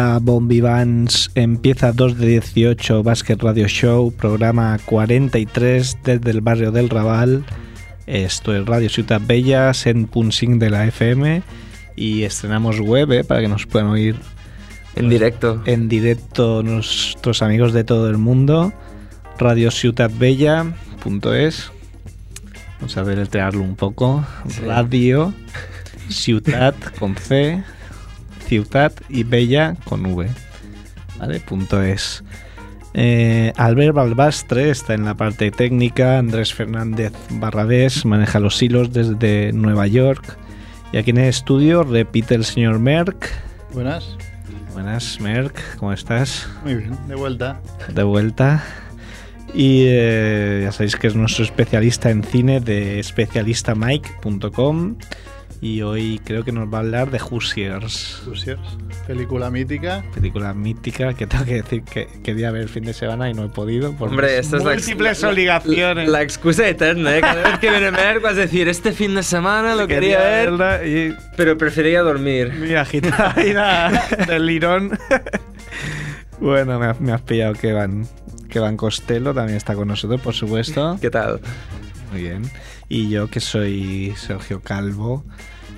Hola Bombivans, empieza 2 de 18 Basket Radio Show, programa 43 desde el barrio del Raval. Esto es Radio Ciudad Bella, en Punsing de la FM y estrenamos web eh, para que nos puedan oír En directo. en directo nuestros amigos de todo el mundo. radiociudadbella.es Vamos a deletrearlo un poco. Sí. Radio Ciudad con C, Ciudad y Bella con V. ¿Vale? Punto es. Eh, Albert Balbastre está en la parte técnica, Andrés Fernández Barrabés maneja los hilos desde Nueva York y aquí en el estudio repite el señor Merck. Buenas. Buenas, Merck, ¿cómo estás? Muy bien, de vuelta. De vuelta. Y eh, ya sabéis que es nuestro especialista en cine de especialistamike.com y hoy creo que nos va a hablar de Hoosiers, Hoosiers, película mítica. película mítica que tengo que decir que quería ver el fin de semana y no he podido por Hombre, esta es la múltiples la- la- obligaciones. La, excusa eterna, ¿eh? Cada vez que viene Merck vas a decir, este fin de semana lo quería, ver, verla y pero prefería dormir. mi agitadina del lirón. bueno, me, has- me has pillado que van que Van Costello también está con nosotros, por supuesto. ¿Qué tal? Muy bien. Y yo que soy Sergio Calvo.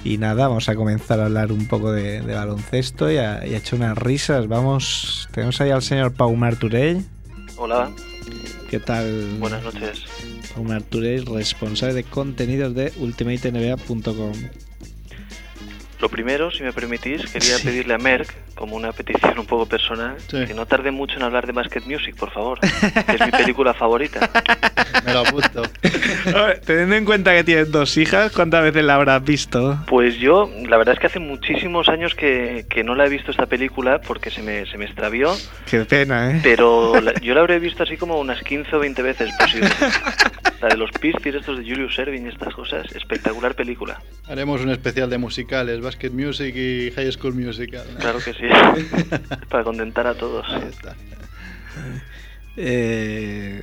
Y nada, vamos a comenzar a hablar un poco de, de baloncesto y a, y a echar unas risas. Vamos, tenemos ahí al señor Pau Marturell. Hola, ¿Qué tal? buenas noches. Pau Marturell, responsable de contenidos de ultimatenba.com. Lo primero, si me permitís, quería Sí. pedirle a Merck, como una petición un poco personal, Sí. que no tarde mucho en hablar de Basket Music, por favor, que es mi película favorita. Me lo apunto. Teniendo en cuenta que tienes dos hijas, ¿cuántas veces la habrás visto? Pues yo, la verdad es que hace muchísimos años que, que no la he visto esta película porque se me, se me extravió, Qué pena, ¿eh? pero la- yo la habré visto así como unas 15 o 20 veces posible. La de los Pixies, estos de Julius Erving y estas cosas, espectacular película. Haremos un especial de musicales, Basket Music y High School Musical. ¿no? Claro que sí, para contentar a todos. Eh,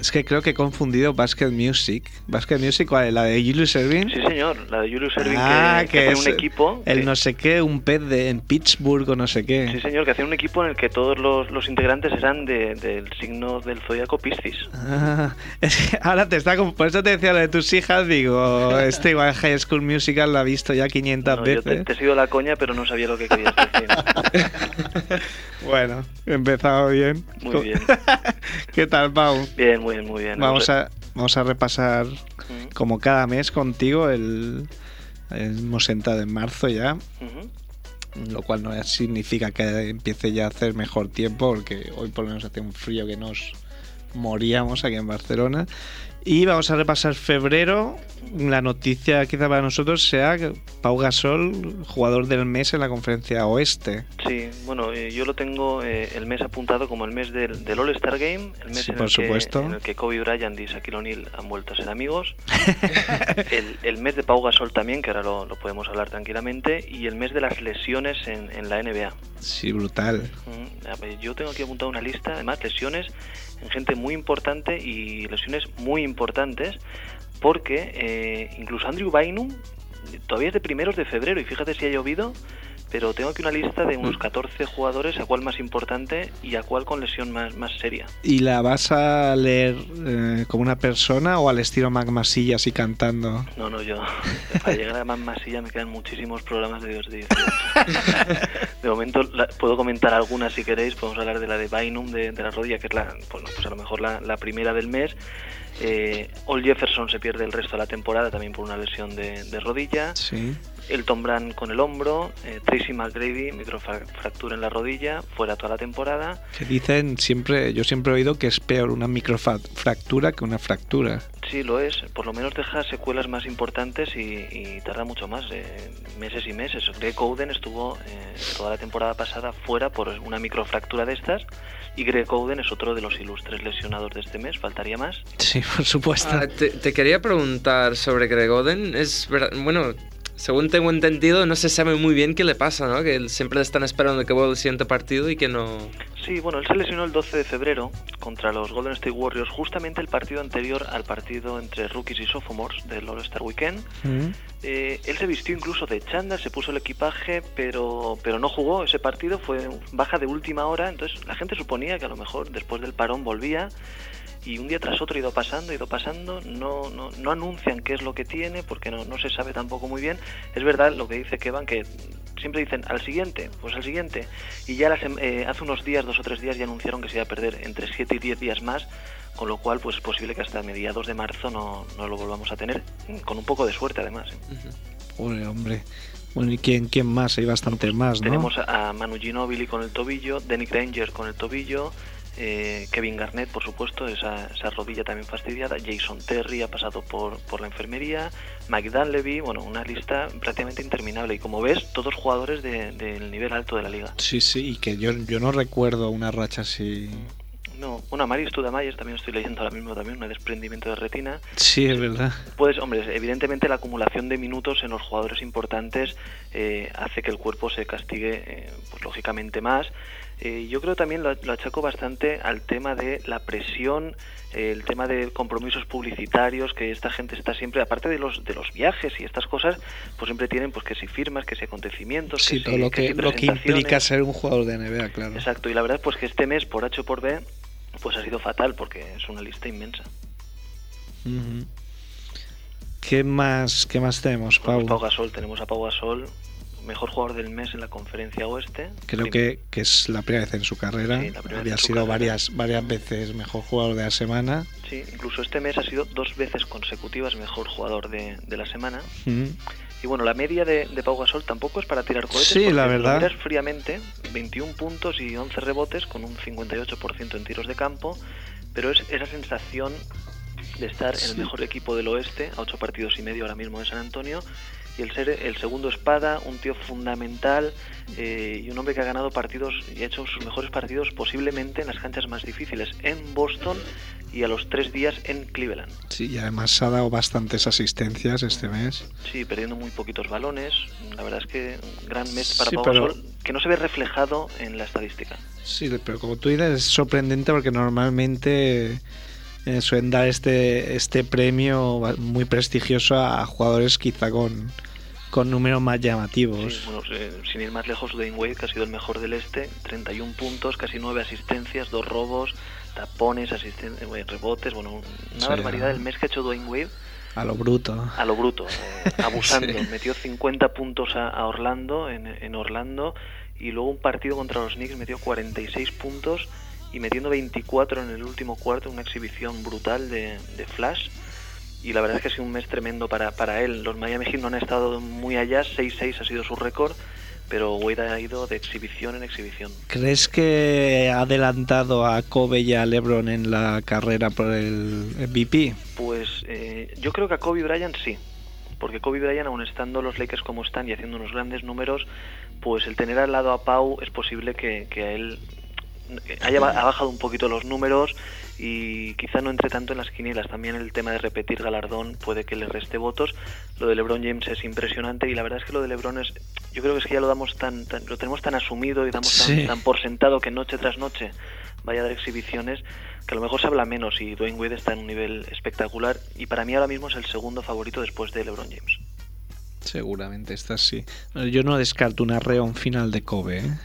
es que creo que he confundido Basket Music. Basket Music, ¿cuál es? ¿La de Julius Erving? Sí, señor, la de Julius Erving Ah, que, que hace un equipo. El que- no sé qué, un pez de, en Pittsburgh o no sé qué. Sí, señor, que hacía un equipo en el que todos los, los integrantes eran de- del signo del zodiaco Piscis. Ah, es que ahora te está por eso te decía lo de tus hijas, digo, este igual High School Musical la ha visto ya 500 No, yo te, veces. te he sido la coña, pero no sabía lo que querías decir. Bueno, he empezado bien. Muy bien. ¿Qué tal, Pau? Bien, muy bien, muy bien. Vamos a, vamos a repasar, Mm, como cada mes contigo, el, hemos entrado en marzo ya, lo cual no significa que empiece ya a hacer mejor tiempo, porque hoy por lo menos hace un frío que nos moríamos aquí en Barcelona. Y vamos a repasar febrero. La noticia quizá para nosotros sea que Pau Gasol, jugador del mes en la conferencia oeste. Sí, bueno, eh, yo lo tengo eh, el mes apuntado como el mes del, del All-Star Game, el mes Sí, en, por el que, supuesto. en el que Kobe Bryant y Shaquille O'Neal han vuelto a ser amigos. el, el mes de Pau Gasol también, que ahora lo, lo podemos hablar tranquilamente. Y el mes de las lesiones en, en la NBA. Sí, brutal. Yo tengo aquí apuntado una lista, además lesiones en gente muy importante y lesiones muy importantes, porque eh, incluso Andrew Bynum todavía es de primeros de febrero y fíjate si ha llovido, pero tengo aquí una lista de unos 14 jugadores, a cuál más importante y a cuál con lesión más, más seria. ¿Y la vas a leer eh, como una persona o al estilo Mac Masilla así cantando? No, no, yo para llegar a más masilla me quedan muchísimos programas de Dios de 18. De momento la- puedo comentar algunas si queréis, podemos hablar de la de Bynum de, de la rodilla, que es la, bueno, pues a lo mejor la, la primera del mes. Eh, Ol Jefferson se pierde el resto de la temporada también por una lesión de, de rodilla. Sí. Elton Brand con el hombro. eh, Tracy McGrady, microfractura en la rodilla, fuera toda la temporada. Que dicen siempre, yo siempre he oído que es peor una microfractura que una fractura. Sí, lo es. Por lo menos deja secuelas más importantes y, y tarda mucho más, eh, meses y meses. Greg Oden estuvo eh, toda la temporada pasada fuera por una microfractura de estas y Greg Oden es otro de los ilustres lesionados de este mes. Faltaría más. Sí, por supuesto. Ah, te, te quería preguntar sobre Greg Oden. Es verdad, bueno, según tengo entendido, no se sabe muy bien qué le pasa, ¿no? Que siempre están esperando que vuelva el siguiente partido y que no. Sí, bueno, él se lesionó el 12 de febrero contra los Golden State Warriors, justamente el partido anterior al partido entre rookies y sophomores del All-Star Weekend. Mm. Eh, él se vistió incluso de chándal, se puso el equipaje, pero, pero no jugó ese partido, fue baja de última hora, entonces la gente suponía que a lo mejor después del parón volvía y un día tras otro ha ido pasando, ha ido pasando, no, no, no anuncian qué es lo que tiene porque no, no se sabe tampoco muy bien. Es verdad lo que dice Kevan, que siempre dicen al siguiente, pues al siguiente. Y ya las, eh, hace unos días, dos o tres días, ya anunciaron que se iba a perder entre 7 y 10 días más, con lo cual pues es posible que hasta mediados de marzo no, no lo volvamos a tener, con un poco de suerte además. ¿eh? Pobre hombre. Bueno, ¿y quién, quién más? Hay bastante más, ¿no? Tenemos a Manu Ginobili con el tobillo, Danny Granger con el tobillo, eh, Kevin Garnett, por supuesto, esa, esa, rodilla también fastidiada, Jason Terry ha pasado por, por la enfermería, Mike Dunleavy, bueno, una lista prácticamente interminable. Y como ves, todos jugadores del de, nivel alto de la liga. Sí, sí, y que yo, yo no recuerdo una racha así. No, bueno, Marius Studamayer también estoy leyendo ahora mismo también, un desprendimiento de retina. Sí, es verdad. Pues, hombre, evidentemente la acumulación de minutos en los jugadores importantes eh, hace que el cuerpo se castigue, eh, pues lógicamente más. Eh, yo creo también lo, lo, achaco bastante al tema de la presión, eh, el tema de compromisos publicitarios, que esta gente está siempre, aparte de los de los viajes y estas cosas, pues siempre tienen pues que si firmas, que si acontecimientos, sí, que todo si, lo que, que si lo que implica ser un jugador de NBA, claro. Exacto, y la verdad pues que este mes por H o por B pues ha sido fatal porque es una lista inmensa. Uh -huh. ¿Qué más qué más tenemos, Pau? Pau Gasol, tenemos a Pau Gasol, mejor jugador del mes en la conferencia oeste. Creo que, que, es la primera vez en su carrera. Sí, Había su sido carrera. varias varias veces mejor jugador de la semana. Sí, incluso este mes ha sido dos veces consecutivas mejor jugador de, de la semana. -huh. Y bueno, la media de, de, Pau Gasol tampoco es para tirar cohetes. Sí, la verdad. Lo fríamente, 21 puntos y 11 rebotes con un 58% en tiros de campo, pero es esa sensación de estar sí. en el mejor equipo del oeste, a 8 partidos y medio ahora mismo en San Antonio, y el ser el segundo espada, un tío fundamental eh, y un hombre que ha ganado partidos y ha hecho sus mejores partidos posiblemente en las canchas más difíciles, en Boston y a los tres días en Cleveland. Sí, y además ha dado bastantes asistencias este mes. Sí, perdiendo muy poquitos balones. La verdad es que un gran mes para sí, Pau pero... Gasol, que no se ve reflejado en la estadística. Sí, pero como tú dices, es sorprendente porque normalmente eh, suelen dar este, este premio muy prestigioso a jugadores quizá con, con números más llamativos. Sí, bueno, eh, sin ir más lejos, Dwayne Wade, que ha sido el mejor del este, 31 puntos, casi 9 asistencias, 2 robos, tapones, asisten eh, rebotes, bueno, una sí, barbaridad el mes que ha hecho Dwayne Wade. A lo bruto. A lo bruto, eh, abusando. sí. Metió 50 puntos a, a Orlando, en, en, Orlando, y luego un partido contra los Knicks metió 46 puntos y metiendo 24 en el último cuarto, una exhibición brutal de, de Flash y la verdad es que ha sido un mes tremendo para, para él. Los Miami Heat no han estado muy allá, 6-6 ha sido su récord, pero Wade ha ido de exhibición en exhibición. ¿Crees que ha adelantado a Kobe y a LeBron en la carrera por el MVP? Pues eh, yo creo que a Kobe Bryant sí, porque Kobe Bryant, aun estando los Lakers como están y haciendo unos grandes números, pues el tener al lado a Pau es posible que, que a él haya ha bajado un poquito los números y quizá no entre tanto en las quinielas. También el tema de repetir galardón puede que le reste votos. Lo de LeBron James es impresionante y la verdad es que lo de LeBron es, yo creo que es que ya lo damos tan, tan lo tenemos tan asumido y damos tan, sí. tan, por sentado que noche tras noche vaya a dar exhibiciones que a lo mejor se habla menos y Dwayne Wade está en un nivel espectacular y para mí ahora mismo es el segundo favorito después de LeBron James. Seguramente está así. Yo no descarto una reón final de Kobe. ¿eh?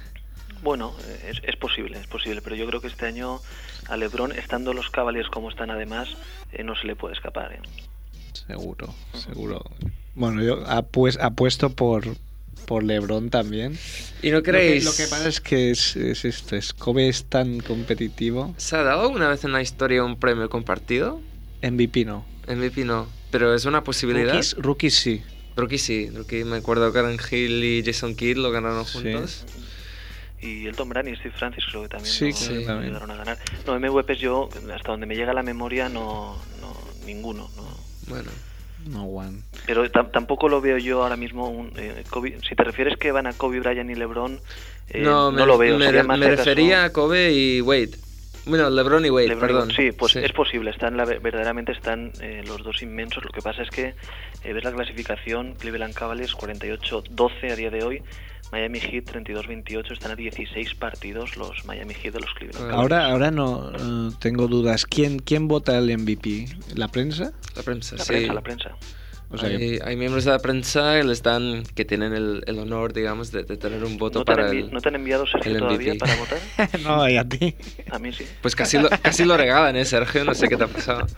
Bueno, es, es, posible, es posible, pero yo creo que este año a LeBron, estando los Cavaliers como están además, eh, no se le puede escapar. ¿eh? Seguro, seguro. Bueno, yo apues, apuesto por, por LeBron también. ¿Y no creéis? Lo que, lo que pasa es que es, es esto, es Kobe es tan competitivo. ¿Se ha dado una vez en la historia un premio compartido? MVP no. MVP no, pero es una posibilidad. Rookies, rookies sí. Rookie sí, Rookie me acuerdo que Karen Hill y Jason Kidd lo ganaron juntos. Sí y Elton Brand y Steve Francis creo que también, sí, no, también. a ganar. No, MVPs yo, hasta donde me llega la memoria, no, no ninguno. No. Bueno. No one. Pero tampoco lo veo yo ahora mismo. Un, eh, Kobe, si te refieres que van a Kobe Bryant y LeBron, eh, no, no me, lo veo. Me, me refería a Kobe y Wade. Bueno, LeBron y Wade, LeBron, perdón. Sí, pues sí. es posible. Están la, verdaderamente están eh, los dos inmensos. Lo que pasa es que ves la clasificación, Cleveland Cavaliers 48-12 a día de hoy. Miami Heat 32-28, están a 16 partidos los Miami Heat de los Cleveland. Cavaliers. Ahora, ahora no eh, tengo dudas. ¿Quién, ¿Quién vota el MVP? ¿La prensa? La prensa, la sí. prensa, la prensa. O sea, hay, hay miembros de la prensa que les dan, que tienen el, el honor, digamos, de, de tener un voto ¿No te, han para el... ¿No te han enviado Sergio el todavía para votar? no, y a ti. A mí sí. Pues casi lo, casi lo regalan, ¿eh, Sergio? No sé qué te ha pasado.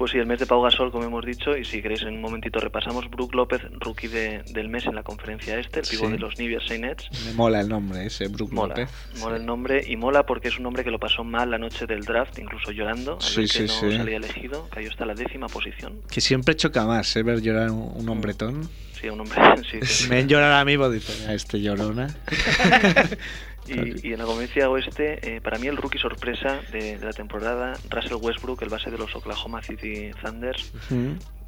Pues sí, el mes de Pau Gasol, como hemos dicho, y si queréis en un momentito repasamos, Brook López, rookie de- del mes en la conferencia este, el pívot Sí. de los New Jersey Nets. Me mola el nombre ese, Brook Mola, López. mola el nombre y mola porque es un hombre que lo pasó mal la noche del draft, incluso llorando, al Sí, ver que sí, no sí. salía elegido, cayó hasta la décima posición. Que siempre choca más, ¿eh? Ver llorar un, un hombretón. Sí, un hombre, sí, sí. Me ven llorar a mí, pues dice, "Ah, este llorona. Y, y en la conferencia oeste, eh, para mí el rookie sorpresa de, de la temporada, Russell Westbrook, el base de los Oklahoma City Thunders,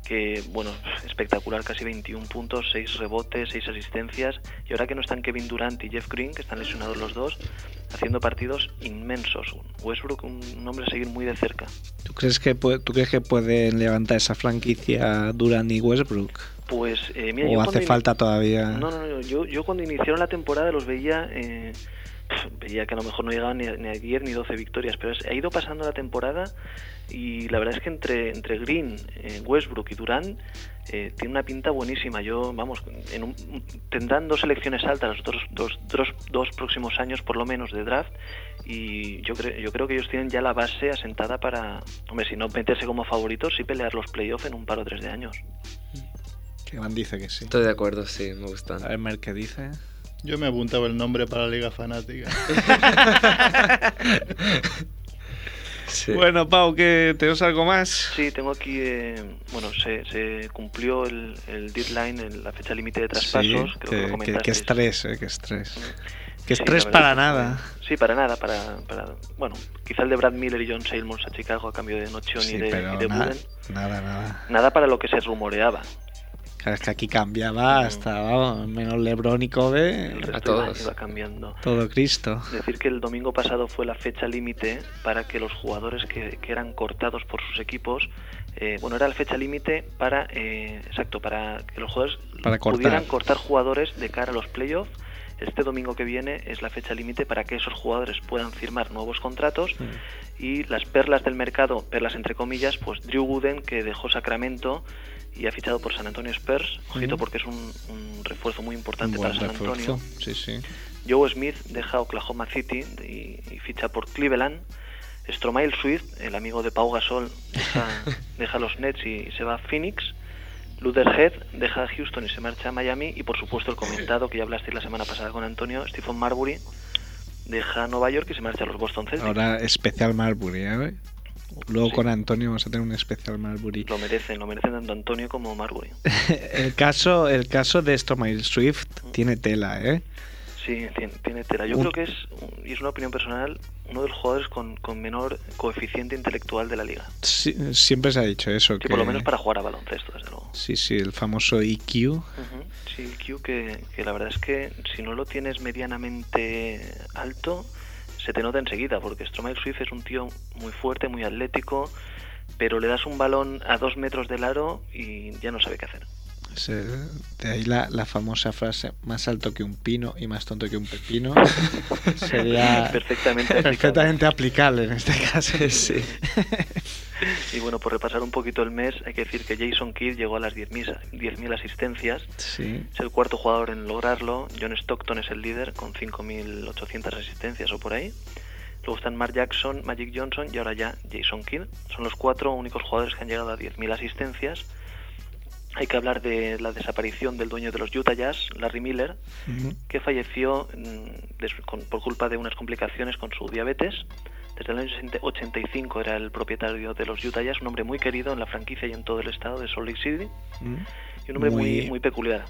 que, bueno, espectacular, casi 21 puntos, 6 rebotes, 6 asistencias. Y ahora que no están Kevin Durant y Jeff Green, que están lesionados los dos, haciendo partidos inmensos. Westbrook, un, hombre a seguir muy de cerca. ¿Tú crees que puede, ¿Tú crees que pueden levantar esa franquicia Durant y Westbrook? Pues, eh, mira, ¿O yo hace falta todavía? No, no, no. Yo, yo cuando iniciaron la temporada los veía. eh, veía que a lo mejor no llegaban ni a, ni a 10 ni 12 victorias, pero es- ha ido pasando la temporada y la verdad es que entre, entre Green, eh, Westbrook y Durant eh, tiene una pinta buenísima. Yo, vamos, en un- tendrán dos selecciones altas los dos, dos, dos, dos próximos años por lo menos de draft y yo, creo yo creo que ellos tienen ya la base asentada para, hombre, si no meterse como favoritos, sí pelear los playoffs en un par o tres de años. Que Van dice que sí. Estoy de acuerdo, sí, me gustan. A ver, Mer, ¿qué dice? Yo me apuntaba el nombre para la Liga Fanática. Sí. Bueno, Pau, ¿qué, ¿tenemos algo más? Sí, tengo aquí, eh, bueno, se, se cumplió el, el deadline, el- la fecha límite de traspasos, Sí, creo que, que, lo que- comentasteis. que estrés, eh, que estrés. Que estrés para nada. Sí, para nada, para, para, bueno, quizá el de Brad Miller y John Seymour a Chicago a cambio de Nochion Sí, y de, pero y de nada, nada. Nada para lo que se rumoreaba. Claro, es que aquí cambiaba hasta, vamos, menos Lebron y Kobe, A todos. iba cambiando. todo Cristo. Decir que el domingo pasado fue la fecha límite para que los jugadores que, que eran cortados por sus equipos, eh, bueno, era la fecha límite para, eh, exacto, para que los jugadores Para cortar. pudieran cortar jugadores de cara a los playoffs. Este domingo que viene es la fecha límite para que esos jugadores puedan firmar nuevos contratos y las perlas del mercado, perlas entre comillas, pues Drew Gooden que dejó Sacramento y ha fichado por San Antonio Spurs, ojito porque es un, un refuerzo muy importante para San refuerzo. Antonio. Sí, sí. Joe Smith deja Oklahoma City y, y ficha por Cleveland. Stromae Swift, el amigo de Pau Gasol, deja, deja los Nets y se va a Phoenix. Luther Head deja Houston y se marcha a Miami. Y por supuesto el comentado que ya hablasteis la semana pasada con Antonio, Stephen Marbury, deja Nueva York y se marcha a los Boston Celtics. Ahora especial Marbury, ¿eh? Luego Sí. con Antonio vamos a tener un especial Marbury. Lo merecen, lo merecen tanto Antonio como Marbury. el caso, el caso de Stromae Swift tiene tela, ¿eh? Sí, tiene, tiene tela. Yo Un- creo que es, y es una opinión personal, uno de los jugadores con, con menor coeficiente intelectual de la liga. Sí, siempre se ha dicho eso. Sí, que... por lo menos para jugar a baloncesto, desde luego. Sí, sí, el famoso E EQ. Ujú, Sí, Q, que, que la verdad es que si no lo tienes medianamente alto, se te nota enseguida, porque Stromae Swift es un tío muy fuerte, muy atlético, pero le das un balón a dos metros del aro y ya no sabe qué hacer. Eh, de ahí la, la famosa frase, más alto que un pino y más tonto que un pepino. Sería Perfectamente aplicable. perfectamente aplicable en este caso. Sí. Y bueno, por repasar un poquito el mes, hay que decir que Jason Kidd llegó a las 10.000 10.000 asistencias, Sí. es el cuarto jugador en lograrlo, John Stockton es el líder con 5.800 asistencias o por ahí. Luego están Mark Jackson, Magic Johnson y ahora ya Jason Kidd. Son los cuatro únicos jugadores que han llegado a 10.000 asistencias. Hay que hablar de la desaparición del dueño de los Utah Jazz, Larry Miller, que falleció mm, por culpa de unas complicaciones con su diabetes. Desde el año 60 85 era el propietario de los Utah Jazz, un hombre muy querido en la franquicia y en todo el estado de Salt Lake City, Mm. y un hombre muy, Muy- muy peculiar.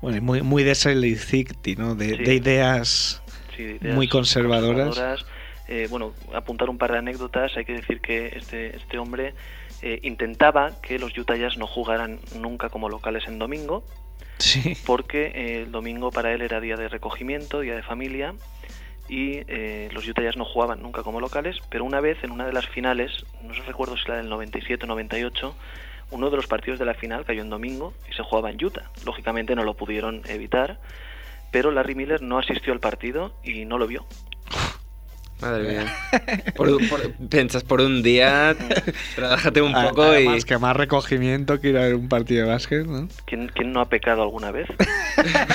Bueno, muy, muy de Salt Lake City, ¿no? De, Sí. de ideas Sí, ideas muy conservadoras. Eh, bueno, apuntar un par de anécdotas. Hay que decir que este, este hombre eh, intentaba que los Utah Jazz no jugaran nunca como locales en domingo, Sí. porque eh, el domingo para él era día de recogimiento, día de familia, y eh, los Utah Jazz no jugaban nunca como locales, pero una vez en una de las finales, no sé recuerdo si era del 97 o 98, uno de los partidos de la final cayó en domingo y se jugaba en Utah. Lógicamente no lo pudieron evitar, pero Larry Miller no asistió al partido y no lo vio. Madre mía. Por- por- piensas por un día, relájate un A- poco y. Además, que más recogimiento que ir a ver un partido de básquet, ¿no? ¿Quién, quién no ha pecado alguna vez?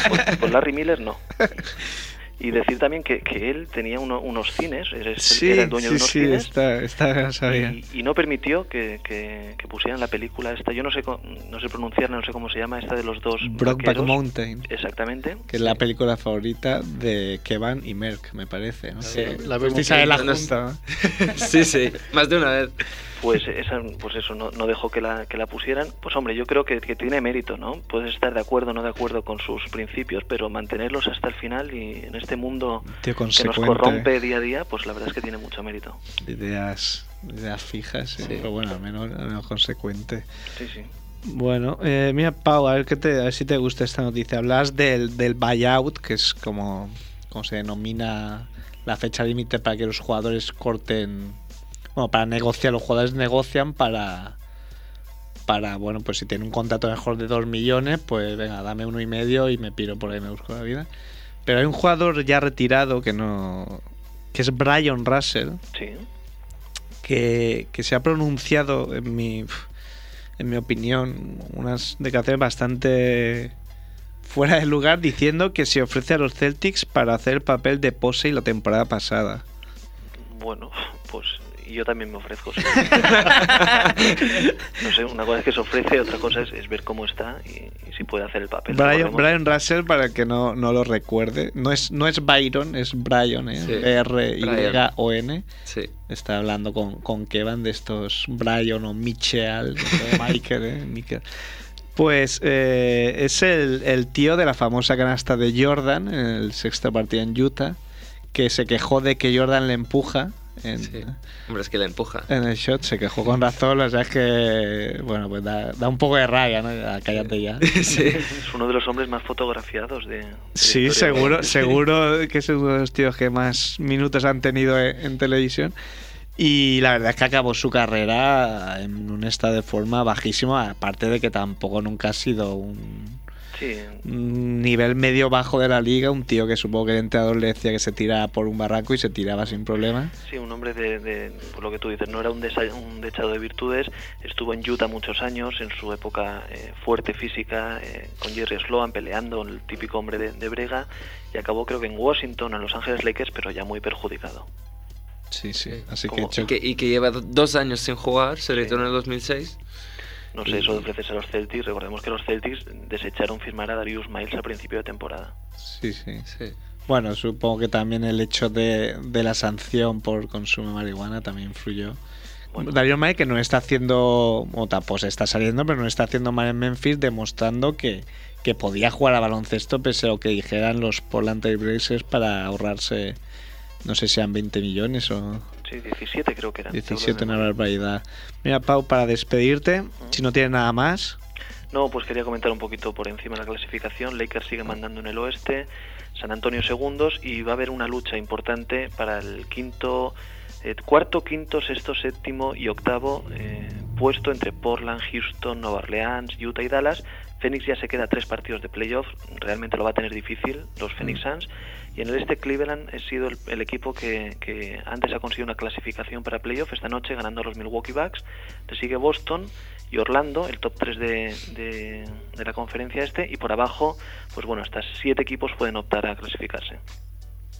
Pues, pues Larry Miller no. Y decir también que, que él tenía uno- unos cines, era, Sí, era el dueño sí, de unos sí, cines. está, está sabía. y, y no permitió que, que- que pusieran la película esta, yo no sé co- no sé pronunciar, no sé cómo se llama, esta de los dos vaqueros. Mountain, Exactamente. que es la película favorita de Kevan y Merck, me parece. ¿no? Sí, la vemos ver la junta, sí, sí, más de una vez. Pues esa, pues eso, no, no dejó que la, que la pusieran. Pues hombre, yo creo que, que tiene mérito, ¿no? Puedes estar de acuerdo o no de acuerdo con sus principios, pero mantenerlos hasta el final y en este mundo que nos corrompe día a día, pues la verdad es que tiene mucho mérito. Ideas, ideas fijas, sí, Sí. pero bueno, al menos, al menos consecuente. Sí, sí. Bueno, eh, mira, Pau, a ver, qué te, a ver si te gusta esta noticia. Hablas del, del buyout, que es como, como se denomina la fecha límite para que los jugadores corten. Bueno, para negociar, los jugadores negocian para. Para, bueno, pues si tiene un contrato mejor de 2 millones, pues venga, dame uno y medio y me piro por ahí, me busco la vida. Pero hay un jugador ya retirado que no. que es Brian Russell, Sí. que, que se ha pronunciado, en mi, en mi opinión, unas declaraciones bastante fuera de lugar diciendo que se ofrece a los Celtics para hacer el papel de Posey la temporada pasada. Bueno, pues yo también me ofrezco. sí. no sé, una cosa es que se ofrece, otra cosa es, es ver cómo está y, y si puede hacer el papel. Brian, Russell, para el que no, no lo recuerde, no es, no es Byron, es Brian, ¿eh? Sí, R-Y-O-N. Sí. Está hablando con, con Kevin de estos Brian o Mitchell, o Michael, ¿eh? Michael. Pues eh, es el, el tío de la famosa canasta de Jordan en el sexto partido en Utah, que se quejó de que Jordan le empuja en, sí. Hombre, es que le empuja. en el shot, se quejó con razón, o sea, es que, bueno, pues da, da un poco de raya, ¿no? Ya, cállate ya. sí. Es uno de los hombres más fotografiados de. de la Sí, seguro, seguro que es uno de los tíos que más minutos han tenido en, en televisión. Y la verdad es que acabó su carrera en un estado de forma bajísimo, aparte de que tampoco nunca ha sido un, Sí, un nivel medio bajo de la liga, un tío que supongo que el entrenador le decía que se tiraba por un barranco y se tiraba sin problema. sí, un hombre de, de- por lo que tú dices, no era un, desa- un dechado de virtudes, estuvo en Utah muchos años, en su época eh, fuerte física, eh, con Jerry Sloan peleando, el típico hombre de, de brega, y acabó creo que en Washington, en Los Ángeles Lakers, pero ya muy perjudicado. Sí, sí. Sí. Así que Y que, y que lleva do- dos años sin jugar, se retiró en el 2006. No sé, eso de ofrecerse a los Celtics, recordemos que los Celtics desecharon firmar a Darius Miles a principio de temporada. sí, sí. Sí. Bueno, supongo que también el hecho de, de la sanción por consumo de marihuana también influyó. Bueno. Darío May que no está haciendo, o tampoco se está saliendo, pero no está haciendo mal en Memphis, demostrando que, que podía jugar a baloncesto pese a lo que dijeran los Portland Trail Blazers para ahorrarse, no sé si eran 20 millones o Sí, 17 creo que eran. 17, Hablo una de- barbaridad. Mira, Pau, para despedirte, si no tienes nada más, No, pues quería comentar un poquito por encima la clasificación. Lakers sigue mandando en el oeste, San Antonio segundos y va a haber una lucha importante para el quinto, eh, cuarto, quinto, sexto, séptimo y octavo eh, puesto entre Portland, Houston, Nueva Orleans, Utah y Dallas. Phoenix ya se queda tres partidos de playoff, realmente lo va a tener difícil los Phoenix Suns. Y en el este Cleveland ha sido el, el equipo que, que antes ha conseguido una clasificación para playoff esta noche ganando a los Milwaukee Bucks. Le sigue Boston y Orlando, el top 3 de, de, de la conferencia este. Y por abajo, pues bueno, hasta siete equipos pueden optar a clasificarse.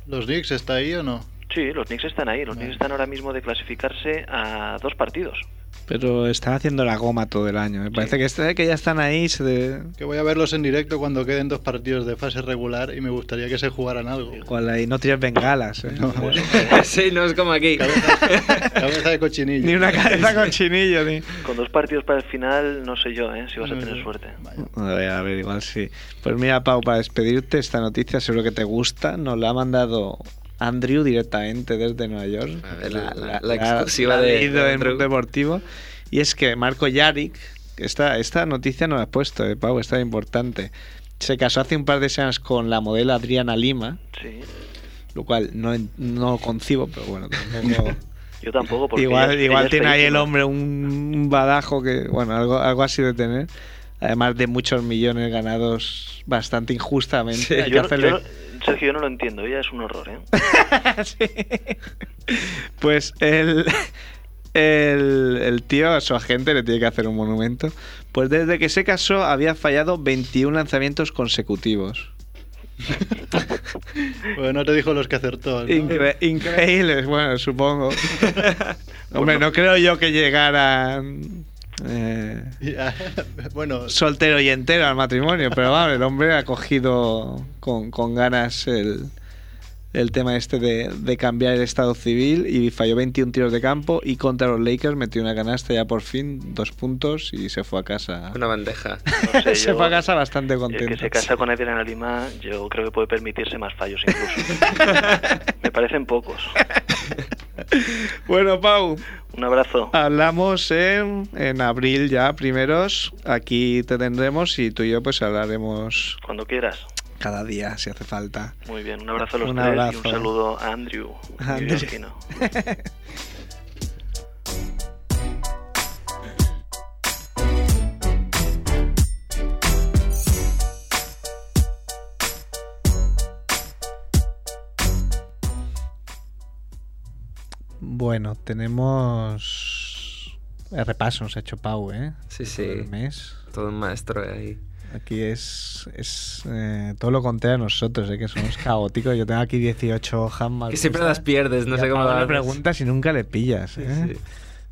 ¿Los Knicks está ahí o no? Sí, los Knicks están ahí. Los. Knicks están ahora mismo de clasificarse a dos partidos. Pero están haciendo la goma todo el año. Me parece que, este- que ya están ahí. Se de- Que voy a verlos en directo cuando queden dos partidos de fase regular y me gustaría que se jugaran algo. Igual ahí no tienes bengalas. ¿eh? No, sí, no es como aquí. cabeza, cabeza de cochinillo. Ni una cabeza con chinillo, ni. Con dos partidos para el final, no sé yo, ¿eh? si vas a tener suerte. Vaya. A ver, a ver, igual sí. Pues mira, Pau, para despedirte, esta noticia seguro que te gusta. Nos la ha mandado Andrew directamente desde Nueva York. A ver, la- la exclusiva la ha de- de Andrew. Deportivo. Y es que Marco Yarick, esta, esta noticia no la has puesto, eh, Pau, esta es importante. Se casó hace un par de semanas con la modelo Adriana Lima, Sí. lo cual no, en- no concibo, pero bueno, tampoco, Yo tampoco, porque Igual, ella- igual ella tiene ahí el hombre un, un badajo que, bueno, algo, algo así de tener. Además de muchos millones ganados bastante injustamente. Sí. Hay que Yo, hacerle- yo Sergio, yo no lo entiendo, ella es un horror, ¿eh? Sí. Pues el, el, el tío, a su agente, le tiene que hacer un monumento. Pues desde que se casó había fallado 21 lanzamientos consecutivos. Pues no te dijo los que acertó. ¿no? Incre- increíbles, bueno, supongo. Hombre, no creo yo que llegaran eh, Ya, bueno, soltero y entero al matrimonio, pero vamos, el hombre ha cogido con, con ganas el, el tema este de, de cambiar el estado civil y falló 21 tiros de campo y contra los Lakers metió una canasta ya por fin, dos puntos y se fue a casa. Una bandeja. No sé, se yo- fue a casa bastante El contento. que se casa con Adriana Lima, yo creo que puede permitirse más fallos incluso. Me parecen pocos. Bueno, Pau, Un abrazo. hablamos en, en abril ya, primeros. Aquí te tendremos y tú y yo pues hablaremos Cuando quieras. cada día si hace falta. Muy bien, un abrazo a los Un tres y un saludo a Andrew. Andrew. Bueno, tenemos el repaso, nos ha hecho Pau, ¿eh? Sí, sí. el mes. Todo un maestro ahí. Aquí es, es eh, todo lo contrario a nosotros, ¿eh? que somos caóticos. Yo tengo aquí 18 hojas. Que siempre las pierdes, no sé cómo las preguntas y nunca le pillas. ¿eh? sí.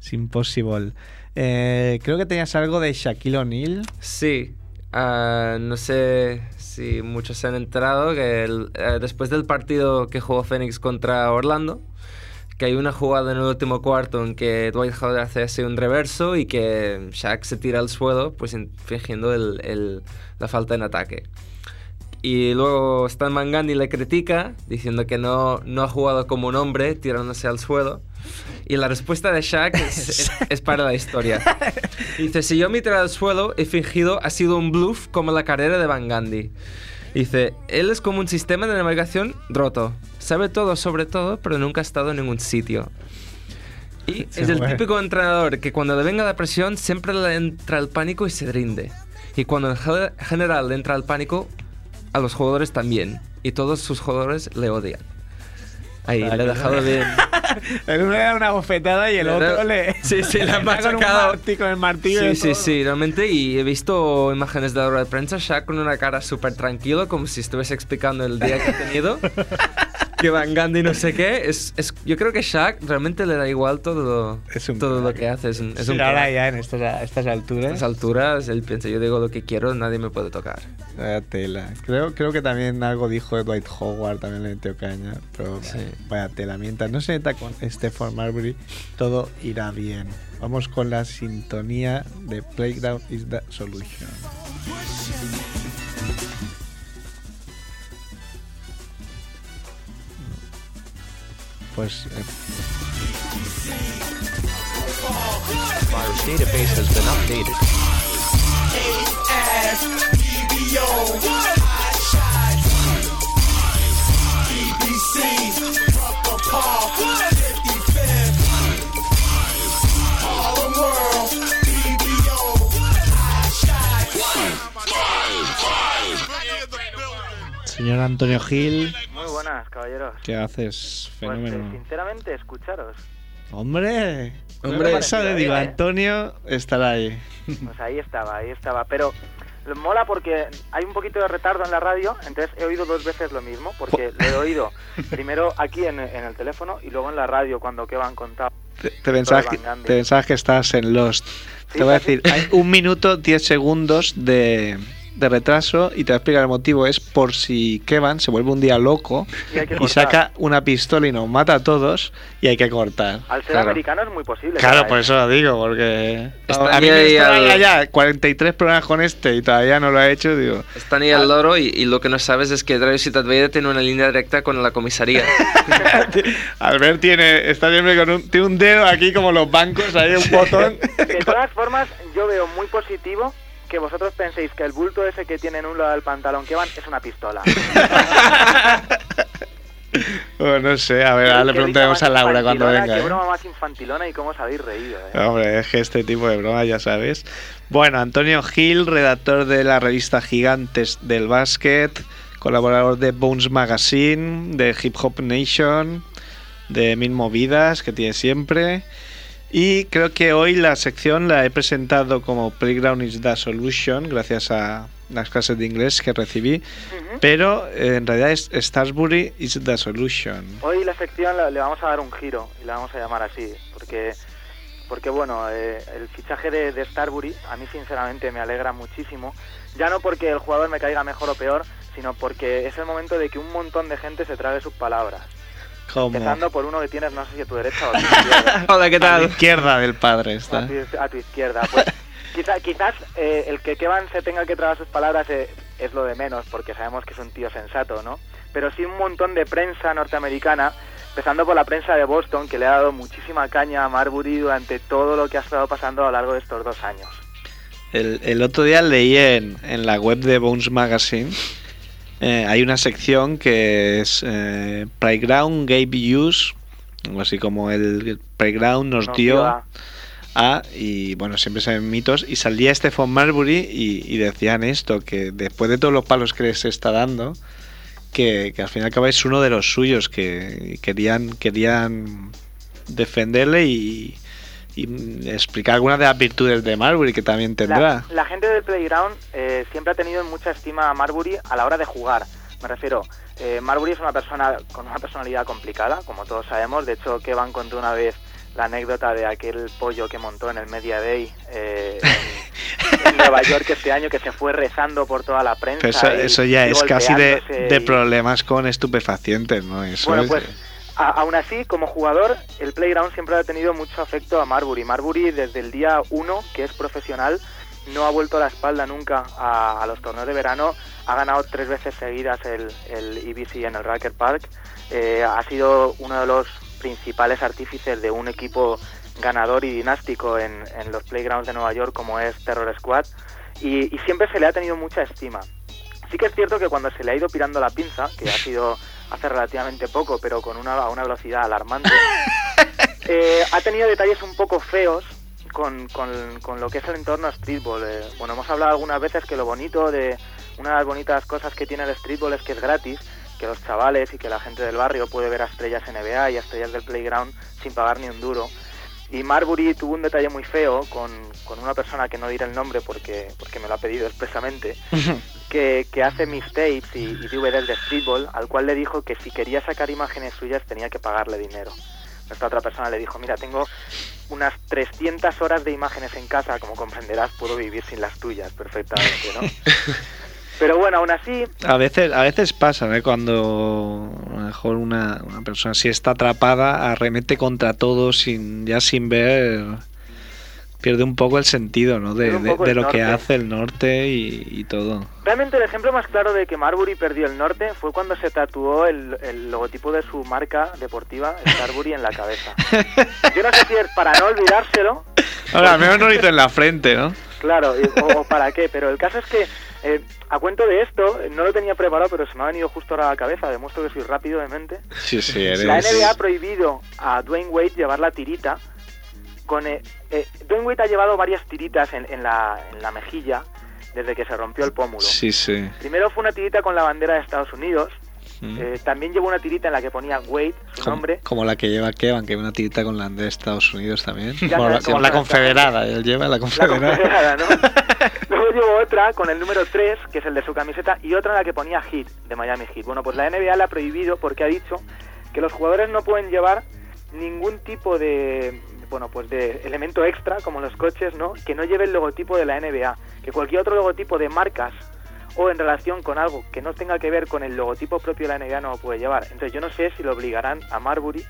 Es imposible. Eh, creo que tenías algo de Shaquille O'Neal. Sí, ah, no sé si muchos se han enterado que el- eh, después del partido que jugó Phoenix contra Orlando, que hay una jugada en el último cuarto en que Dwight Howard hace así un reverso y que Shaq se tira al suelo, pues in- fingiendo el- el- la falta en ataque. Y luego Stan Van Gundy le critica diciendo que no, no ha jugado como un hombre tirándose al suelo. Y la respuesta de Shaq es, es- es para la historia. Dice, si yo me tiré al suelo, he fingido, ha sido un bluff como la carrera de Van Gundy. Dice, él es como un sistema de navegación roto. Sabe todo sobre todo, pero nunca ha estado en ningún sitio. Y Se es el típico entrenador que cuando le venga la presión siempre le entra el pánico y se rinde. Y cuando en ge- general le entra el pánico, a los jugadores también. Y todos sus jugadores le odian. Ahí, le he dejado bien. El uno le da una bofetada y el otro le. Sí, sí, le ha da con un machacado. con el martillo. Sí, y sí, todo. sí, realmente. Y he visto imágenes de la rueda de prensa, Shaq con una cara súper tranquilo, como si estuviese explicando el día que ha tenido. que Van Gundy no sé qué. Es, es, yo creo que Shaq realmente le da igual todo lo, Es un todo lo que hace. Es un, es Sí, un ahora crack. ya en estas, estas A alturas. estas alturas, él piensa, yo digo lo que quiero, nadie me puede tocar. Vaya tela. Creo, creo que también algo dijo Dwight Howard, también le metió caña. Pero Sí. vaya tela. Mientras no se meta con Stephen Marbury, todo irá bien. Vamos con la sintonía de Playground is the Solution. Pues eh, Virus database has been updated. Señor Antonio Gil, Muy buenas, caballeros. ¿qué haces? Pues, eh, Fenómeno. sinceramente, escucharos. Hombre, Hombre. Eso de digo, ¿eh? Antonio estará ahí. Pues ahí estaba, ahí estaba. Pero mola porque hay un poquito de retardo en la radio, entonces he oído dos veces lo mismo, porque lo he oído primero aquí en, en el teléfono y luego en la radio cuando que van contado. Te, te pensabas que, Van Gundy. te pensabas que estás en Lost. Sí, te voy a sí. decir, hay un minuto, 10 segundos de, de retraso y te voy a explicar el motivo. Es por si Kevin se vuelve un día loco Y y saca una pistola y nos mata a todos y hay que cortar. Al ser Claro. americano es muy posible. Claro, por eso lo digo, porque Está a mí ahí me al- ya 43 programas con este y todavía no lo ha hecho, digo. Están ahí al loro y, y lo que no sabes es que Travis Vader tiene una línea directa con la comisaría. Albert tiene, está siempre con un, tiene un dedo aquí como los bancos, ahí un botón. De todas formas, yo veo muy positivo que vosotros penséis que el bulto ese que tiene en un lado del pantalón que van es una pistola. Bueno, no sé, a ver, ahora le preguntaremos a Laura cuando venga. Qué ¿eh? broma más infantilona y cómo os habéis reído. ¿eh? Hombre, es que este tipo de broma ya sabes. Bueno, Antonio Gil, redactor de la revista Gigantes del Básquet, colaborador de Bones Magazine, de Hip Hop Nation, de Mil Movidas, que tiene siempre. Y creo que hoy la sección la he presentado como Playground is the Solution, gracias a las clases de inglés que recibí. Ujú. Pero eh, en realidad es Starsbury is the Solution. Hoy la sección la- le vamos a dar un giro y la vamos a llamar así, porque, porque bueno, eh, el fichaje de, de Starbury a mí sinceramente me alegra muchísimo, ya no porque el jugador me caiga mejor o peor, sino porque es el momento de que un montón de gente se trague sus palabras. Empezando por uno que tienes, no sé si a tu derecha o a tu izquierda. Hola, ¿qué tal? A la izquierda del padre está. A tu, a tu izquierda. Pues, quizá- quizás eh, el que Kevan se tenga que tragar sus palabras eh, es lo de menos, porque sabemos que es un tío sensato, ¿no? Pero sí un montón de prensa norteamericana, empezando por la prensa de Boston, que le ha dado muchísima caña a Marbury durante todo lo que ha estado pasando a lo largo de estos dos años. El, el otro día leí en, en la web de Bones Magazine, eh, hay una sección que es eh, Playground Gave Use, algo así como el Playground nos Nos dio dio a- a, y bueno, siempre se ven mitos, y salía Stephen Marbury y, y decían esto, que después de todos los palos que les está dando, que, que al fin y al cabo es uno de los suyos, que querían, querían defenderle y, y explicar algunas de las virtudes de Marbury que también tendrá. La, la gente del Playground eh, siempre ha tenido mucha estima a Marbury a la hora de jugar. Me refiero, eh, Marbury es una persona con una personalidad complicada, como todos sabemos. De hecho, Kevan contó una vez la anécdota de aquel pollo que montó en el Media Day eh, en, en Nueva York este año, que se fue rezando por toda la prensa. Eso, y- eso ya y es casi de, golpeándose de y- problemas con estupefacientes, ¿no? Eso Bueno, es- pues a- aún así, como jugador, el Playground siempre ha tenido mucho afecto a Marbury. Marbury, desde el día uno, que es profesional, no ha vuelto la espalda nunca a, los torneos de verano. Ha ganado tres veces seguidas el, el EBC en el Racker Park. Eh, ha sido uno de los principales artífices de un equipo ganador y dinástico en, en los Playgrounds de Nueva York, como es Terror Squad. Y, y siempre se le ha tenido mucha estima. Sí que es cierto que cuando se le ha ido pirando la pinza, que ha sido hace relativamente poco, pero con una, a una velocidad alarmante, eh, ha tenido detalles un poco feos con, con, con lo que es el entorno streetball. Eh, bueno, hemos hablado algunas veces que lo bonito de una de las bonitas cosas que tiene el streetball es que es gratis, que los chavales y que la gente del barrio puede ver a estrellas NBA y a estrellas del playground sin pagar ni un duro. Y Marbury tuvo un detalle muy feo con, con una persona que no diré el nombre porque, porque me lo ha pedido expresamente, que, que hace mixtapes y, y DVDs de streetball, al cual le dijo que si quería sacar imágenes suyas tenía que pagarle dinero. Esta otra persona le dijo, mira, tengo unas 300 horas de imágenes en casa, como comprenderás, puedo vivir sin las tuyas perfectamente, ¿no? Pero bueno, aún así, A veces, a veces pasa, ¿eh? Cuando a lo mejor una, una persona si está atrapada, arremete contra todo sin ya sin ver, pierde un poco el sentido, ¿no? De, el lo que hace el norte y, y todo. Realmente el ejemplo más claro de que Marbury perdió el norte fue cuando se tatuó el, el logotipo de su marca deportiva, Starbury, en la cabeza. Yo no sé si es para no olvidárselo, Ahora, al menos no lo hizo en la frente, ¿no? claro, o para qué, pero el caso es que, eh, a cuento de esto, no lo tenía preparado, pero se me ha venido justo ahora a la cabeza, demuestro que soy rápido de mente. Sí, sí, eres... La NBA ha prohibido a Dwayne Wade llevar la tirita. Con, eh, eh, Dwayne Wade ha llevado varias tiritas en, en la, en la mejilla desde que se rompió el pómulo. Sí, sí. Primero fue una tirita con la bandera de Estados Unidos. Mm. Eh, también llevó una tirita en la que ponía Wade, su como, nombre. como la que lleva Kevan, que lleva una tirita con la de Estados Unidos también. Como la, como confederada, él lleva la La confederada. confederada, ¿no? Luego llevó otra con el número 3, que es el de su camiseta, y otra en la que ponía Heat, de Miami Heat. Bueno, pues la NBA la ha prohibido porque ha dicho que los jugadores no pueden llevar ningún tipo de bueno pues de elemento extra como los coches no que no lleve el logotipo de la NBA que cualquier otro logotipo de marcas o en relación con algo que no tenga que ver con el logotipo propio de la NBA no lo puede llevar entonces yo no sé si lo obligarán a Marbury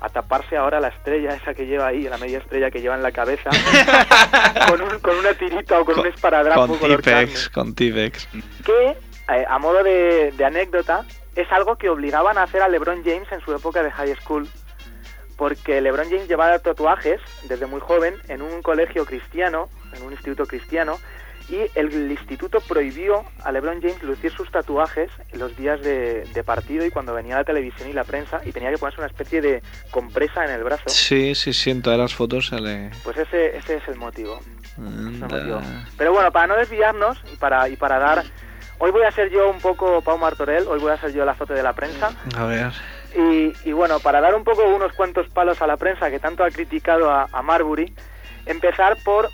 a taparse ahora la estrella esa que lleva ahí la media estrella que lleva en la cabeza con, un- con una tirita o con, un esparadrapo Con Tipex, con Tipex. que, eh, a modo de, de anécdota, es algo que obligaban a hacer a LeBron James en su época de high school, porque LeBron James llevaba tatuajes desde muy joven en un colegio cristiano, en un instituto cristiano, y el instituto prohibió a LeBron James lucir sus tatuajes en los días de, de partido y cuando venía la televisión y la prensa y tenía que ponerse una especie de compresa en el brazo. Sí, sí, sí, en todas las fotos sale. Pues ese, ese es el motivo. Ese es el Anda. motivo. Pero bueno, para no desviarnos y para, y para dar... Hoy voy a ser yo un poco Pau Martorell, hoy voy a ser yo la foto de la prensa. A ver. Y, y bueno, para dar un poco unos cuantos palos a la prensa que tanto ha criticado a, a Marbury, empezar por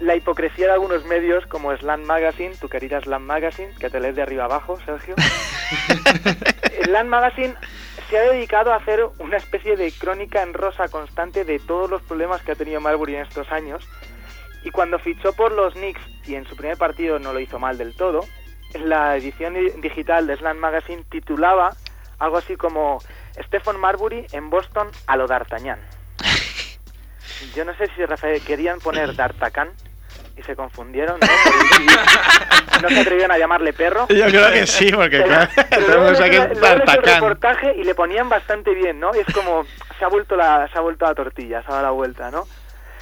la hipocresía de algunos medios como Slam Magazine, tu querida Slam Magazine, que te lees de arriba abajo, Sergio. Slam Magazine se ha dedicado a hacer una especie de crónica en rosa constante de todos los problemas que ha tenido Marbury en estos años. Y cuando fichó por los Knicks y en su primer partido no lo hizo mal del todo, la edición di- digital de Slam Magazine titulaba algo así como Stephen Marbury en Boston a lo D'Artagnan. Yo no sé si refe- querían poner D'Artacan y se confundieron, ¿no? No se atrevieron a llamarle perro. Yo creo que sí, porque claro, tenemos aquí D'Artagnan. reportaje y le ponían bastante bien, ¿no? Es como se ha vuelto la se ha vuelto la tortilla, se ha dado la vuelta, ¿no?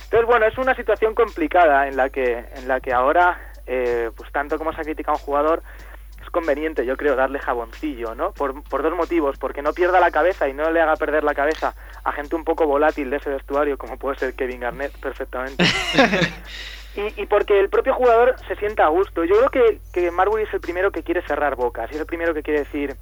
Entonces, bueno, es una situación complicada en la que en la que ahora eh, pues tanto como se ha criticado a un jugador conveniente, yo creo, darle jaboncillo, ¿no? Por, por dos motivos, porque no pierda la cabeza y no le haga perder la cabeza a gente un poco volátil de ese vestuario, como puede ser Kevin Garnett perfectamente. Y, y porque el propio jugador se sienta a gusto. Yo creo que, que Marbury es el primero que quiere cerrar bocas, y es el primero que quiere decir,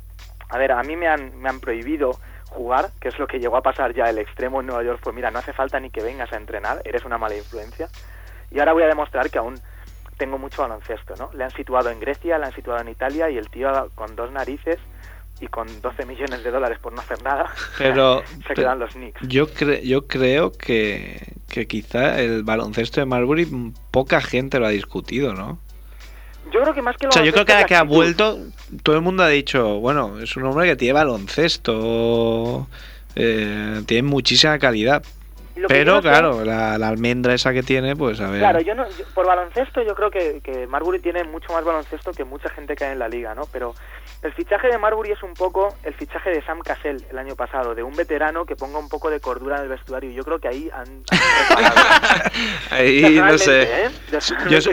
a ver, a mí me han, me han prohibido jugar, que es lo que llegó a pasar ya el extremo en Nueva York, fue, mira, no hace falta ni que vengas a entrenar, eres una mala influencia. Y ahora voy a demostrar que aún tengo mucho baloncesto, ¿no? Le han situado en Grecia, le han situado en Italia, y el tío con dos narices y con 12 millones de dólares por no hacer nada, Pero se quedan los Knicks. yo, cre- yo creo que, que quizá el baloncesto de Marbury poca gente lo ha discutido, ¿no? Yo creo que más que O sea, yo creo que ahora que ha vuelto, todo el mundo ha dicho, bueno, es un hombre que tiene baloncesto, eh, tiene muchísima calidad. Lo Pero claro, la, la almendra esa que tiene, pues a ver. Claro, yo no, yo- por baloncesto yo creo que, que Marbury tiene mucho más baloncesto que mucha gente que hay en la liga, ¿no? Pero el fichaje de Marbury es un poco el fichaje de Sam Cassell el año pasado, de un veterano que ponga un poco de cordura en el vestuario. Yo creo que ahí han. Ahí no sé. ¿eh?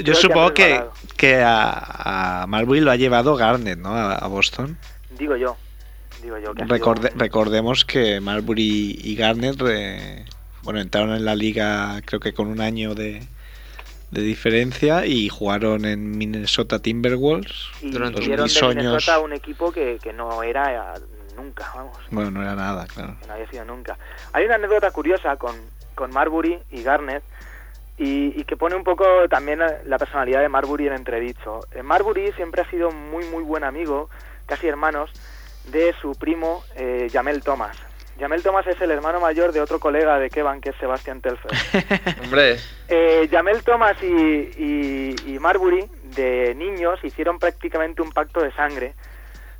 Yo, supongo que, que a, a Marbury lo ha llevado Garnett, ¿no? A, a Boston. Digo yo, digo yo que ha sido Recorde- un- recordemos que Marbury y Garnett re- bueno, entraron en la liga creo que con un año de, de diferencia y jugaron en Minnesota Timberwolves. y durante de bisoños. Minnesota un equipo que, que no era eh, nunca, vamos. Bueno, no era nada, claro. que no había sido nunca. Hay una anécdota curiosa con, con Marbury y Garnett y, y que pone un poco también eh, la personalidad de Marbury en entredicho. Eh, Marbury siempre ha sido muy muy buen amigo, casi hermanos, de su primo eh, Jamel Thomas. Jamel Thomas es el hermano mayor de otro colega de Kevan, que es Sebastián Telfer. Hombre, Eh, Jamel Thomas y, y, y Marbury, de niños, hicieron prácticamente un pacto de sangre,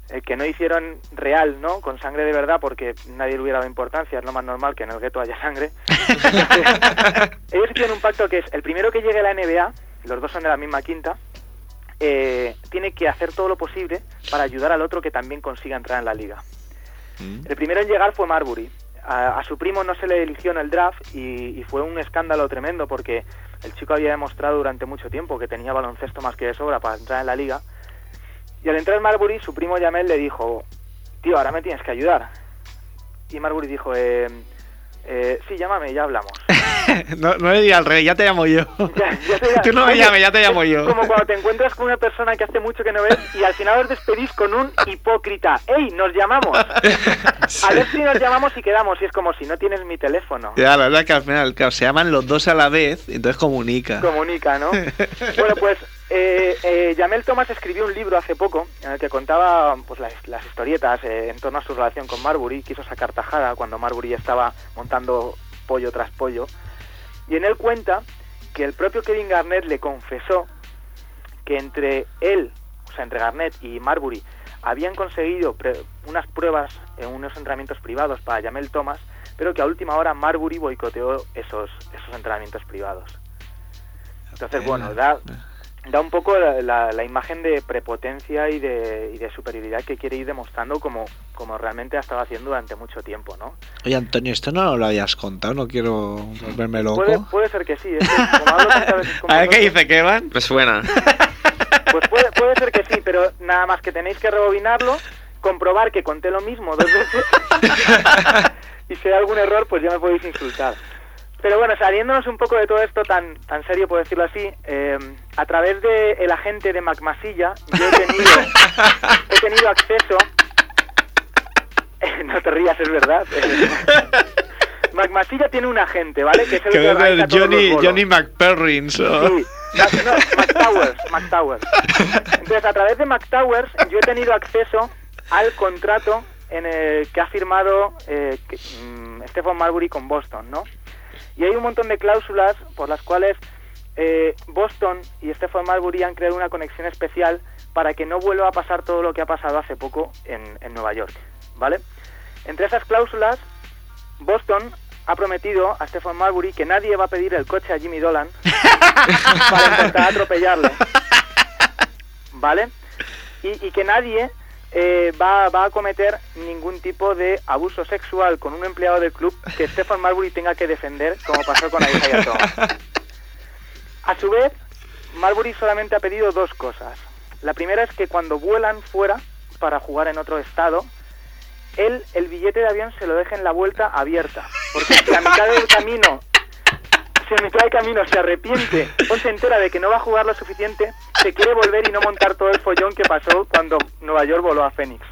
eh, que no hicieron real, ¿no? Con sangre de verdad, porque nadie le hubiera dado importancia, es lo más normal que en el gueto haya sangre. Ellos hicieron un pacto que es, el primero que llegue a la NBA, los dos son de la misma quinta, eh, tiene que hacer todo lo posible para ayudar al otro que también consiga entrar en la liga. El primero en llegar fue Marbury. A, su primo no se le eligió en el draft y, fue un escándalo tremendo porque el chico había demostrado durante mucho tiempo que tenía baloncesto más que de sobra para entrar en la liga. Y al entrar Marbury, su primo Jamel le dijo, tío, ahora me tienes que ayudar. Y Marbury dijo, eh, eh, sí, llámame, ya hablamos. no, no le diga al rey, ya te llamo yo. Ya- ya te- Tú no me llames, ya te llamo yo. Como cuando te encuentras con una persona que hace mucho que no ves y al final os despedís con un hipócrita. ¡Ey, nos llamamos! A ver si nos llamamos y quedamos. Y es como si no tienes mi teléfono. Ya, la verdad que al final claro, se llaman los dos a la vez, y entonces comunica. Comunica, ¿no? bueno, pues eh, eh, Jamel Thomas escribió un libro hace poco en el que contaba pues las, las historietas eh, en torno a su relación con Marbury. Quiso sacar tajada cuando Marbury estaba montando pollo tras pollo. Y en él cuenta que el propio Kevin Garnett le confesó que entre él, o sea, entre Garnett y Marbury, habían conseguido pre- unas pruebas en unos entrenamientos privados para Jamel Thomas, pero que a última hora Marbury boicoteó esos, esos entrenamientos privados. Entonces, bueno, da, da un poco la, la- la imagen de prepotencia y de, y de superioridad que quiere ir demostrando como, como realmente ha estado haciendo durante mucho tiempo, ¿no? Oye, Antonio, esto no lo habías contado, no quiero volverme loco. Puede, puede ser que sí, es que como hablo tantas veces con A ver qué dice Kevin. Me suena. Pues puede, puede ser que sí, pero nada más que tenéis que rebobinarlo, comprobar que conté lo mismo dos veces y si hay algún error, pues ya me podéis insultar. Pero bueno, saliéndonos un poco de todo esto tan, tan serio, por decirlo así, eh, a través del el agente de Macmasilla, yo he tenido, he tenido acceso... no te rías, es verdad. Macmasilla tiene un agente, ¿vale? Que es el Que que debe organiza ser todos Johnny, los. Johnny McPerrins. o- Sí, no, McTowers, McTowers. Entonces, a través de McTowers, yo he tenido acceso al contrato en el que ha firmado eh, que- mm, Stephen Marbury con Boston, ¿no? Y hay un montón de cláusulas por las cuales eh, Boston y Stephen Marbury han creado una conexión especial para que no vuelva a pasar todo lo que ha pasado hace poco en, en Nueva York, ¿vale? Entre esas cláusulas, Boston ha prometido a Stephen Marbury que nadie va a pedir el coche a Jimmy Dolan para intentar atropellarle. ¿Vale? Y, y que nadie eh, va, va a cometer ningún tipo de abuso sexual con un empleado del club que Stephen Marbury tenga que defender, como pasó con Isaiah Thomas. A su vez, Marbury solamente ha pedido dos cosas. La primera es que cuando vuelan fuera para jugar en otro estado, él el billete de avión se lo deje en la vuelta abierta. Porque si a mitad del camino, si a mitad del camino se arrepiente o se entera de que no va a jugar lo suficiente, se quiere volver y no montar todo el follón que pasó cuando Nueva York voló a Phoenix.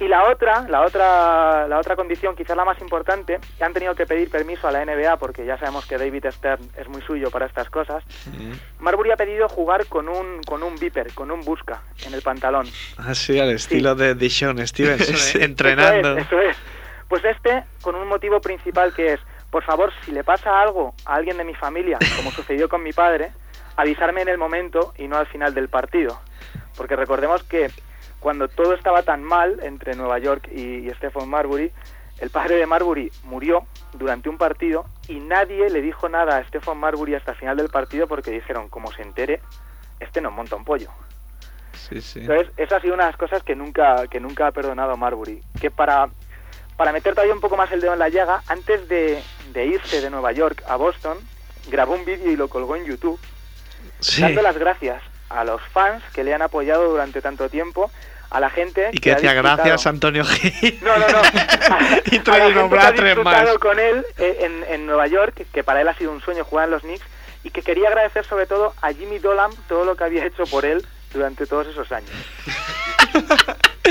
Y la otra, la otra, la otra condición, quizás la más importante, que han tenido que pedir permiso a la NBA porque ya sabemos que David Stern es muy suyo para estas cosas. Marbury ha pedido jugar con un con un viper, con un busca en el pantalón. Así, al estilo de Dishon Stevenson, ¿eh? entrenando. Eso es, eso es. Pues este, con un motivo principal que es, por favor, si le pasa algo a alguien de mi familia, como sucedió con mi padre, avisarme en el momento y no al final del partido. Porque recordemos que cuando todo estaba tan mal entre Nueva York y, y Stephen Marbury, el padre de Marbury murió durante un partido y nadie le dijo nada a Stephen Marbury hasta el final del partido porque dijeron, como se entere, este nos monta un pollo. Sí, sí. Entonces, esa ha sido una de las cosas que nunca, que nunca ha perdonado Marbury. Que para, para meter todavía un poco más el dedo en la llaga, antes de, de irse de Nueva York a Boston, grabó un vídeo y lo colgó en YouTube, Sí. dando las gracias a los fans que le han apoyado durante tanto tiempo, a la gente Y que decía gracias Antonio Gil. No, no, no. A, y a trae la gente que ha a más. con él eh, en, en Nueva York, que para él ha sido un sueño jugar en los Knicks, y que quería agradecer sobre todo a Jimmy Dolan todo lo que había hecho por él durante todos esos años.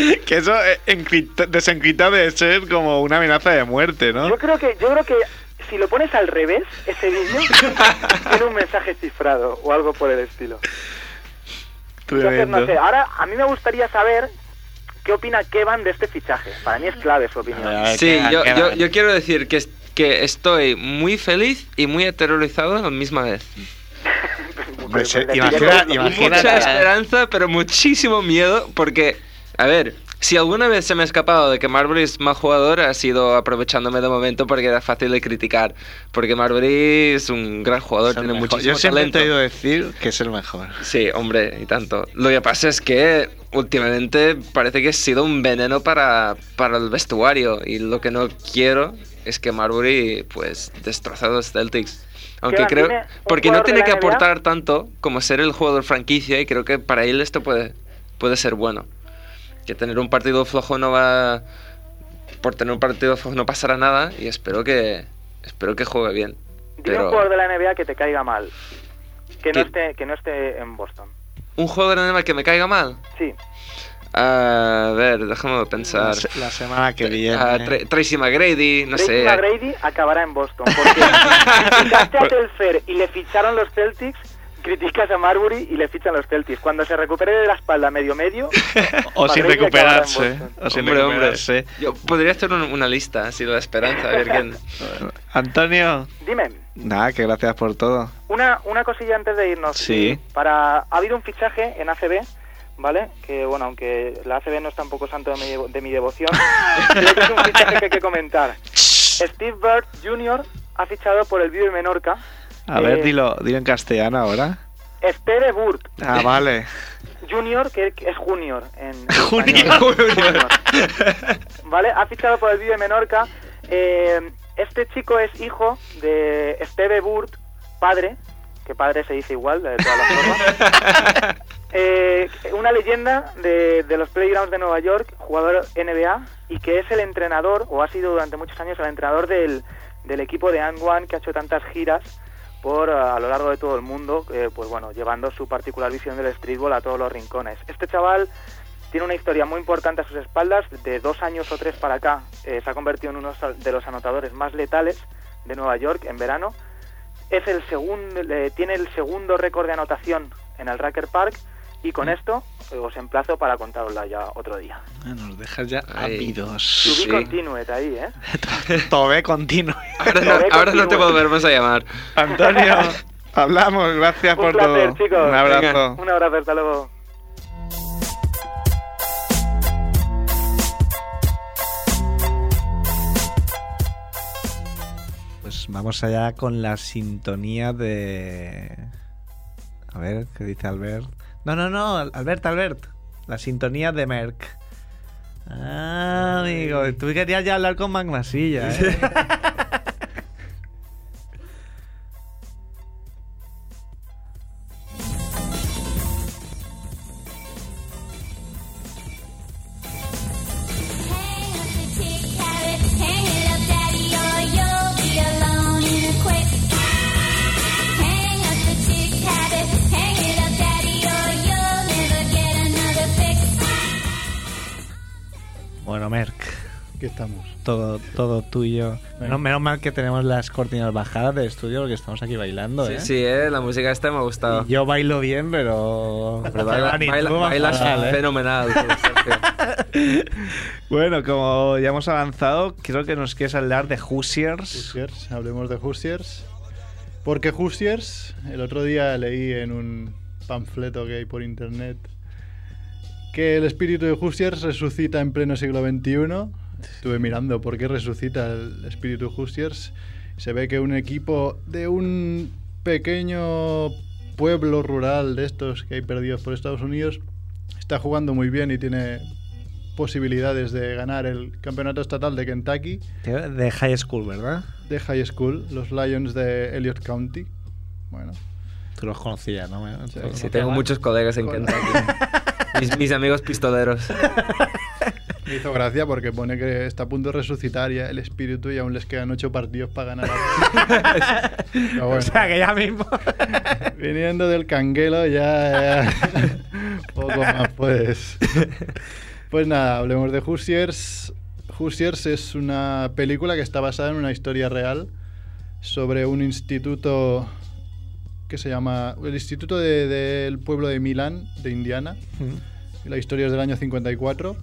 que eso eh, encripta- desencripta de ser como una amenaza de muerte, ¿no? Yo creo que yo creo que si lo pones al revés ese vídeo tiene un mensaje cifrado o algo por el estilo. Entonces no sé. Ahora a mí me gustaría saber qué opina Kevin de este fichaje. Para mí es clave su opinión. Sí, yo, yo, yo quiero decir que, que estoy muy feliz y muy aterrorizado a la misma vez. Se- Pues, imagina- imagina- Mucha esperanza, pero muchísimo miedo porque, a ver, si alguna vez se me ha escapado de que Marbury es mal jugador, ha sido aprovechándome de momento porque era fácil de criticar. Porque Marbury es un gran jugador, tiene mejor. muchísimo Yo siempre talento. he oído decir que es el mejor. Sí, hombre, y tanto. Lo que pasa es que últimamente parece que ha sido un veneno para, para el vestuario y lo que no quiero es que Marbury pues destroce a los Celtics. Aunque creo... Porque no tiene que aportar tanto como ser el jugador franquicia y creo que para él esto puede, puede ser bueno. Que tener un partido flojo no va... Por tener un partido flojo no pasará nada y espero que, espero que juegue bien. Dime un Pero jugador de la NBA que te caiga mal. Que no, esté, que no esté en Boston. un jugador en el que me caiga mal. Sí. A ver, déjame La, pensar. la semana que viene. Tra- Tracy McGrady, no Tracy sé. McGrady acabará en Boston. Porque criticaste a Telfair y le ficharon los Celtics, criticas a Marbury y le fichan los Celtics. Cuando se recupere de la espalda medio medio, o sin recuperarse. O sin Hombre. Yo podría hacer un- una lista, así de la esperanza, a ver quién. Antonio, dime, nada, que gracias por todo. una, una cosilla antes de irnos. Sí. Para, ha habido un fichaje en ACB, ¿vale? Que bueno, aunque la ACB no está un poco santo de mi, devo- de mi devoción, creo que es un fichaje que hay que comentar. Steve Bird Jr. ha fichado por el Vive Menorca. A ver, Eh, dilo, dilo en castellano ahora. Steve Burt Ah, vale. Junior, que es Junior en, Junior. Junior. ¿Vale? Ha fichado por el Vive Menorca. Eh, este chico es hijo de Steve Burt, padre, que padre se dice igual, de todas las formas. Eh, una leyenda de, de los Playgrounds de Nueva York, jugador NBA, y que es el entrenador, o ha sido durante muchos años el entrenador del, del equipo de And One que ha hecho tantas giras por a, lo largo de todo el mundo, eh, pues bueno, llevando su particular visión del streetball a todos los rincones. Este chaval tiene una historia muy importante a sus espaldas, de dos años o tres para acá eh, se ha convertido en uno de los anotadores más letales de Nueva York en verano. Es el segundo, eh, tiene el segundo récord de anotación en el Racker Park y con esto eh, os emplazo para contarosla ya otro día. Ah, Nos dejas ya ávidos. To be Sí. continued ahí, ¿eh? Tobé continuo. Ahora no, ahora no te volveremos a llamar. Antonio, hablamos. Gracias Un por placer, todo. chicos. Un abrazo. Un abrazo, hasta luego. Pues vamos allá con la sintonía de. A ver, ¿qué dice Albert? No, no, no, Albert, Albert. La sintonía de Merck. Ah, amigo, tú querías ya hablar con Magmasilla, ¿eh? Bueno, Merck, Aquí estamos. todo, todo tuyo. Menos, menos mal que tenemos las cortinas bajadas del estudio porque estamos aquí bailando, Sí, ¿eh? sí, eh, la música esta me ha gustado. Y Yo bailo bien, pero. Pero baila- baila- bailas fatal, ¿eh? fenomenal. Bueno, como ya hemos avanzado, creo que nos quieres hablar de Hoosiers. Hoosiers, hablemos de Hoosiers. Porque Hoosiers, el otro día leí en un panfleto que hay por internet que el espíritu de Hoosiers resucita en pleno siglo XXI. Estuve mirando por qué resucita el espíritu Hoosiers. Se ve que un equipo de un pequeño pueblo rural de estos que hay perdidos por Estados Unidos está jugando muy bien y tiene posibilidades de ganar el campeonato estatal de Kentucky De High School, ¿verdad? de High School, los Lions de Elliott County. Bueno, Tú los conocías, ¿no? Sí, ¿Tú Sí, no tengo te muchos colegas en Con- Kentucky. Mis, mis amigos pistoleros. me hizo gracia porque pone que está a punto de resucitar ya el espíritu y aún les quedan ocho partidos para ganar. Pero O bueno, sea, que ya mismo. viniendo del canguelo ya, ya poco más pues. Pues nada, hablemos de Hoosiers. Hoosiers es una película que está basada en una historia real sobre un instituto que se llama el Instituto de- del Pueblo de Milán, de Indiana. La historia es del año 54,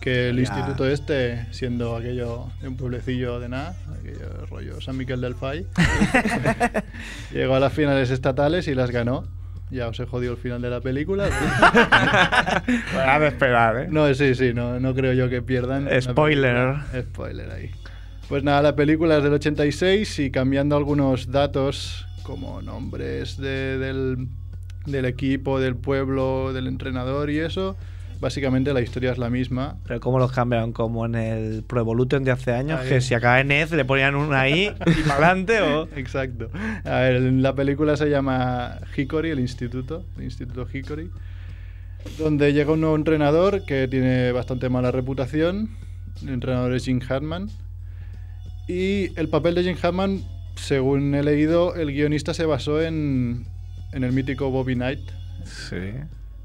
que el Ya. instituto este, siendo aquello de un pueblecillo de nada, aquello rollo San Miquel del Fay, llegó a las finales estatales y las ganó. Ya os he jodido el final de la película. Habrá de esperar, ¿eh? No, sí, sí, no, no creo yo que pierdan. Spoiler. Spoiler ahí. Pues nada, la película es del 86 y cambiando algunos datos como nombres de- del, del equipo, del pueblo, del entrenador y eso, básicamente la historia es la misma. Pero ¿cómo los cambiaron? Como en el Pro Evolution de hace años, Ahí. que si acaba en EZ le ponían una ahí y para adelante o... Exacto. A ver, la película se llama Hickory, el instituto, el instituto Hickory, donde llega un nuevo entrenador que tiene bastante mala reputación. El entrenador es Jim Hartman. Y el papel de Jim Hartman, según he leído, el guionista se basó en, en el mítico Bobby Knight, Sí.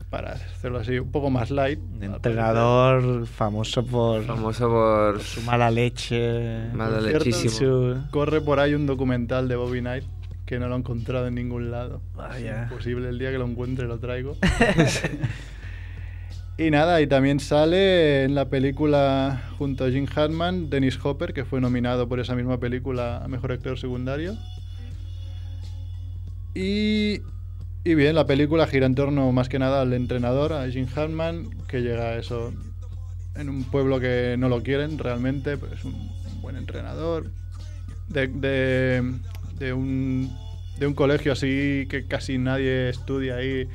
para hacerlo así un poco más light. Entrenador famoso por Famoso por su mala leche. mala cierto, lechísimo. Corre por ahí un documental de Bobby Knight que no lo he encontrado en ningún lado. Vaya. Es imposible, el día que lo encuentre lo traigo. y nada, y también sale en la película junto a Jim Hartman, Dennis Hopper, que fue nominado por esa misma película a Mejor Actor Secundario. Y, y bien, la película gira en torno más que nada al entrenador, a Jim Hartman, que llega a eso en un pueblo que no lo quieren realmente, pero es un, buen entrenador. De, de, de un, de un colegio así que casi nadie estudia ahí,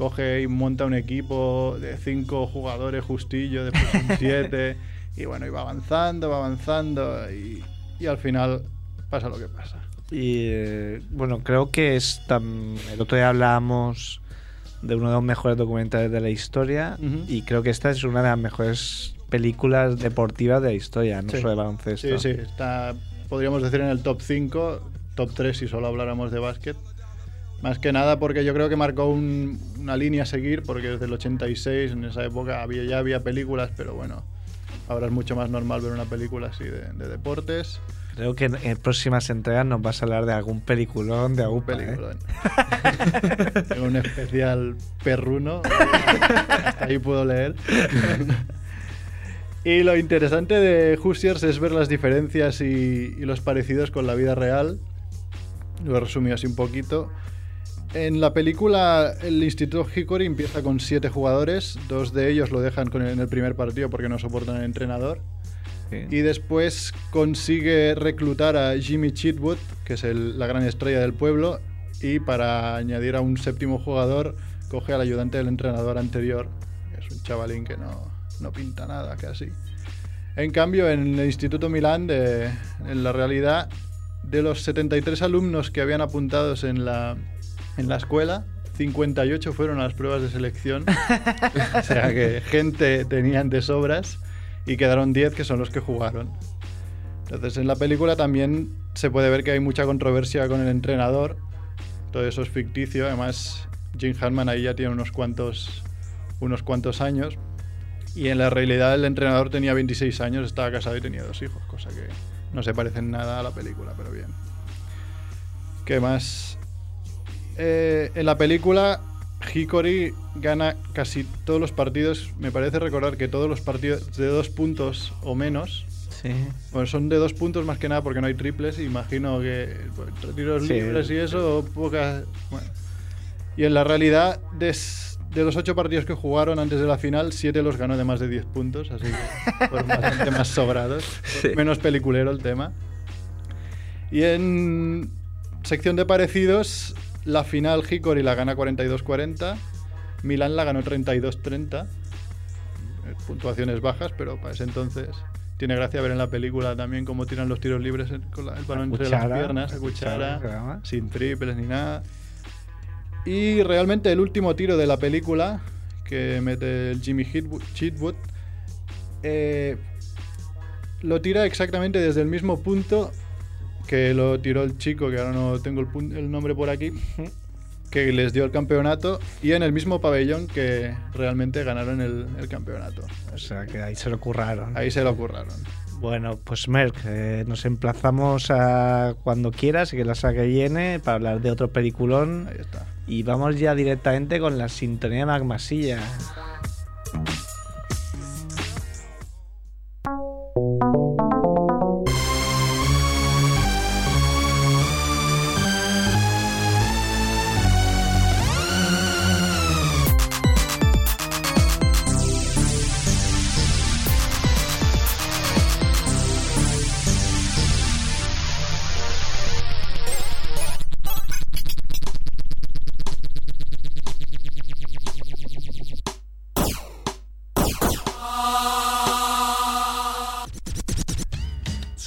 coge y monta un equipo de cinco jugadores justillo, después un siete, y bueno, y va avanzando, va avanzando, y, y al final pasa lo que pasa. Y eh, bueno, creo que es tan... El otro día hablábamos de uno de los mejores documentales de la historia y creo que esta es una de las mejores películas deportivas de la historia, no Sí. solo de baloncesto. Sí, sí, está, podríamos decir en el top 5, top 3 si solo habláramos de básquet. Más que nada porque yo creo que marcó un- una línea a seguir, porque desde el 86, en esa época, había, ya había películas, pero bueno, ahora es mucho más normal ver una película así de, de deportes. Creo que en, en próximas entregas nos vas a hablar de algún peliculón, de algún película. Tengo un especial perruno, hasta ahí puedo leer. Y lo interesante de Hoosiers es ver las diferencias y, y los parecidos con la vida real. Lo he resumido así un poquito. En la película, el Instituto Hickory empieza con siete jugadores. Dos de ellos lo dejan con el- en el primer partido porque no soportan al entrenador. Sí. Y después consigue reclutar a Jimmy Chitwood, que es el- la gran estrella del pueblo. Y para añadir a un séptimo jugador, coge al ayudante del entrenador anterior, que es un chavalín que no, no pinta nada casi. En cambio, en el Instituto Milán, de- en la realidad, de los 73 alumnos que habían apuntados en la, en la escuela, 58 fueron a las pruebas de selección. o sea que gente tenían de sobras y quedaron 10 que son los que jugaron. Entonces en la película también se puede ver que hay mucha controversia con el entrenador. Todo eso es ficticio. Además, Jim Hartman ahí ya tiene unos cuantos, unos cuantos años. Y en la realidad el entrenador tenía 26 años, estaba casado y tenía dos hijos, cosa que no se parece en nada a la película, pero bien. ¿Qué más? Eh, en la película, Hickory gana casi todos los partidos. Me parece recordar que todos los partidos de dos puntos o menos. Sí. Bueno, son de dos puntos más que nada porque no hay triples. Imagino que pues, tiros Sí, libres y eso, pocas. Bueno. Y en la realidad, des- de los ocho partidos que jugaron antes de la final, siete los ganó de más de 10 puntos, así que bastante más sobrados. Sí. Menos peliculero el tema. Y en sección de parecidos, la final Hickory la gana 42-40, Milán la ganó 32-30. Eh, Puntuaciones bajas, pero para ese entonces tiene gracia ver en la película también cómo tiran los tiros libres con la- el balón entre las piernas, a cuchara, sin triples ni nada. Y realmente el último tiro de la película, que mete el Jimmy Hitwood- Chitwood, eh, lo tira exactamente desde el mismo punto que lo tiró el chico, que ahora no tengo el, el nombre por aquí, que les dio el campeonato, y en el mismo pabellón que realmente ganaron el, el campeonato. O sea, que ahí se lo curraron. Ahí se lo curraron. Bueno, pues Merck, eh, nos emplazamos a cuando quieras y que la saque llene para hablar de otro peliculón. Ahí está. Y vamos ya directamente con la sintonía de Magmasilla.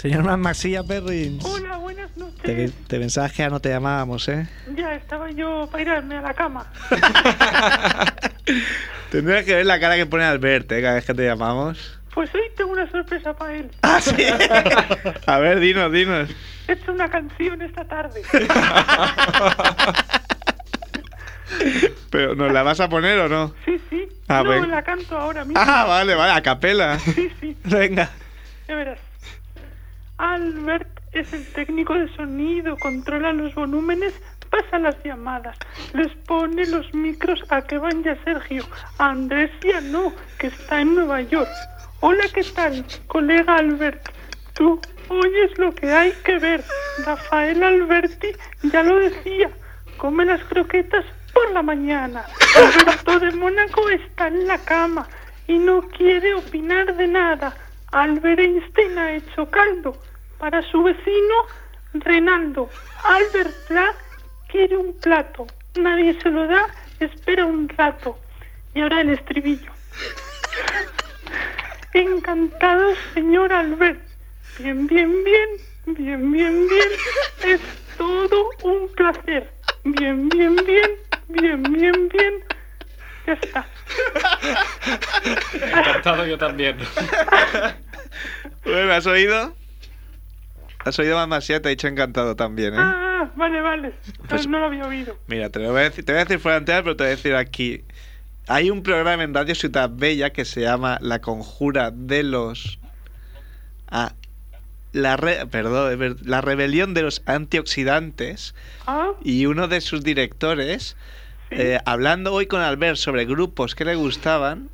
Señor Magmasilla Perrin. Hola, buenas noches. Te, te pensabas que ya no te llamábamos, ¿eh? Ya estaba yo para irme a la cama. Tendrías que ver la cara que pone Albert, ¿eh? Cada vez que te llamamos. Pues hoy tengo una sorpresa para él. Ah, sí. A ver, dinos, dinos. He hecho una canción esta tarde. Pero, ¿nos la vas a poner o no? Sí, sí. Ah, no, venga. la canto ahora mismo. Ah, vale, vale, a capela. Sí, sí. Venga. Ya verás. Albert es el técnico de sonido, controla los volúmenes, pasa las llamadas, les pone los micros a que van ya Sergio, a Andrés ya no, que está en Nueva York. Hola, ¿qué tal, colega Albert? Tú oyes lo que hay que ver. Rafael Alberti ya lo decía, come las croquetas por la mañana. Alberto de Mónaco está en la cama y no quiere opinar de nada. Albert Einstein ha hecho caldo para su vecino Renaldo. Albert Pla quiere un plato. Nadie se lo da, espera un rato. Y ahora el estribillo. Encantado, señor Albert. Bien, bien, bien, bien, bien, bien. Es todo un placer. Bien, bien, bien, bien, bien, bien. Ya está. Encantado yo también. Bueno, ¿has oído? ¿Has oído Mamá Te ha dicho encantado también, ¿eh? Ah, vale, vale. Pues- no lo había oído. Mira, te lo voy a decir, te voy a decir fuera de antena, pero te voy a decir aquí. Hay un programa en Radio Ciudad Bella que se llama La Conjura de los... Ah, la re- perdón, la rebelión de los antioxidantes Ah, y uno de sus directores, eh, hablando hoy con Albert sobre grupos que le gustaban,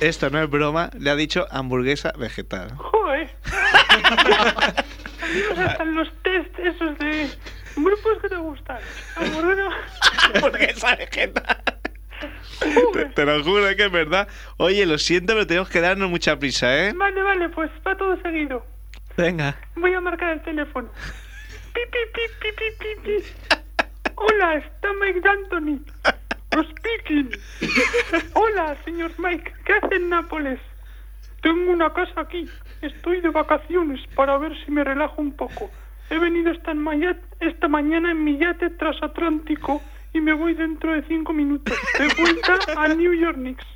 esto no es broma, le ha dicho hamburguesa vegetal. Joder. Salimos hasta en los test esos de grupos que te gustan. Hamburguesa. hamburguesa vegetal. Te, te lo juro que es verdad. Oye, lo siento, pero tenemos que darnos mucha prisa, ¿eh? Vale, vale, pues va todo seguido. Venga. Voy a marcar el teléfono. Pi, pi, pi, pi, pi, pi, pi. Hola, está Mike Anthony. Speaking. Hola, señor Mike. ¿Qué hace en Nápoles? Tengo una casa aquí. Estoy de vacaciones para ver si me relajo un poco. He venido esta, esta mañana en mi yate transatlántico y me voy dentro de cinco minutos. De vuelta a New York Knicks.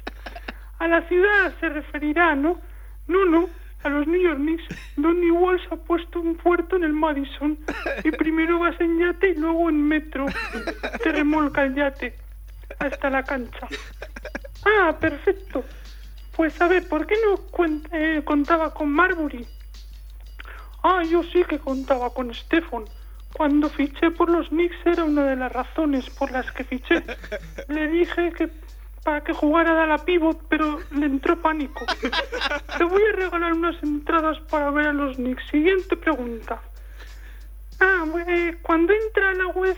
A la ciudad se referirá, ¿no? No, no, a los New York Knicks. Donny Walsh ha puesto un puerto en el Madison. Y primero vas en yate y luego en metro. Te remolca el yate hasta la cancha. Ah, perfecto. Pues a ver, ¿por qué no cuen- eh, contaba con Marbury? Ah, yo sí que contaba con Stefan. Cuando fiché por los Knicks era una de las razones por las que fiché. Le dije que para que jugara de la pivot, pero le entró pánico. Te voy a regalar unas entradas para ver a los Knicks. Siguiente pregunta. Ah, eh, cuando entra a la web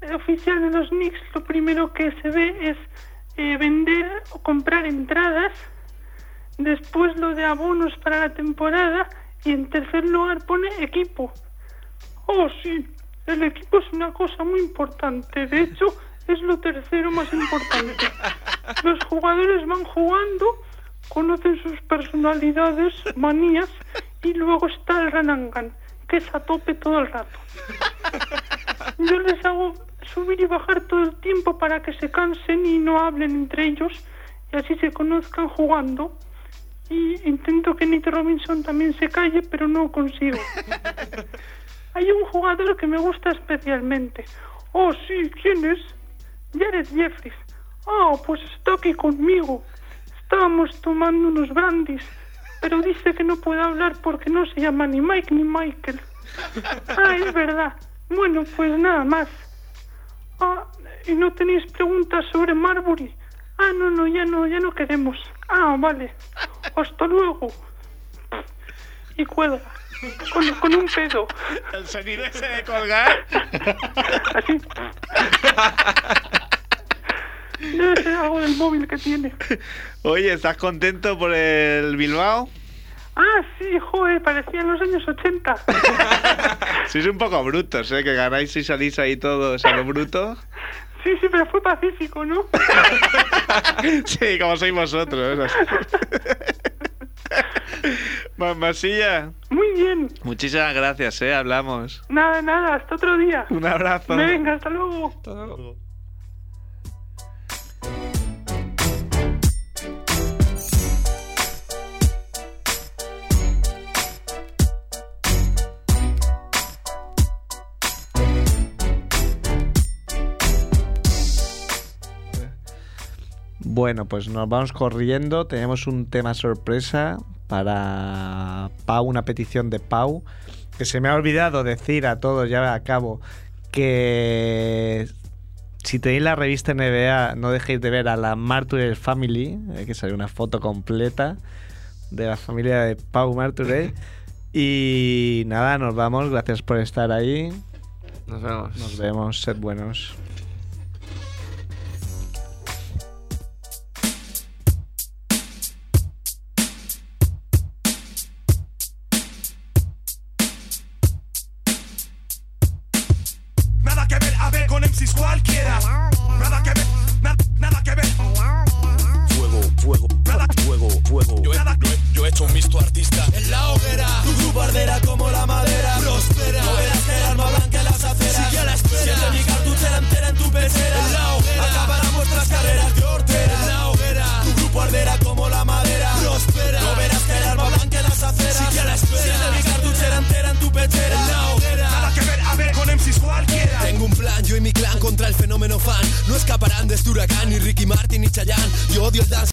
eh, oficial de los Knicks, lo primero que se ve es eh, vender o comprar entradas, después lo de abonos para la temporada y en tercer lugar pone equipo. Oh, sí, el equipo es una cosa muy importante. De hecho, es lo tercero más importante. Los jugadores van jugando, conocen sus personalidades, manías y luego está el Ranangan, que es a tope todo el rato. Yo les hago subir y bajar todo el tiempo para que se cansen y no hablen entre ellos y así se conozcan jugando. Y intento que Nate Robinson también se calle, pero no consigo. Hay un jugador que me gusta especialmente. Oh, sí, ¿quién es? Jared Jeffries. Ah, pues está aquí conmigo. Estábamos tomando unos brandis, pero dice que no puede hablar porque no se llama ni Mike ni Michael. Ah, es verdad. Bueno, pues nada más. Ah, ¿y no tenéis preguntas sobre Marbury? Ah, no, no, ya no, ya no queremos. Ah, vale. Hasta luego. Y cuelga. Con, con un pedo. El sonido ese de colgar. Así. Debe ser algo del móvil que tiene. Oye, ¿estás contento por el Bilbao? Ah, sí, joder, parecían los años 80. Sois un poco brutos, ¿eh? Que ganáis y salís ahí todos a lo bruto. Sí, sí, pero fue pacífico, ¿no? Sí, como sois vosotros. Mamasilla, Muy bien. muchísimas gracias, ¿eh? Hablamos. Nada, nada, hasta otro día. Un abrazo. Venga, hasta luego. Bueno, pues nos vamos corriendo. Tenemos un tema sorpresa para Pau, una petición de Pau. Que se me ha olvidado decir a todos, ya a cabo, que si tenéis la revista NBA, no dejéis de ver a la Marturell Family, eh, que sale una foto completa de la familia de Pau Marturell. Y nada, nos vamos. Gracias por estar ahí. Nos vemos. Nos vemos. Sed buenos.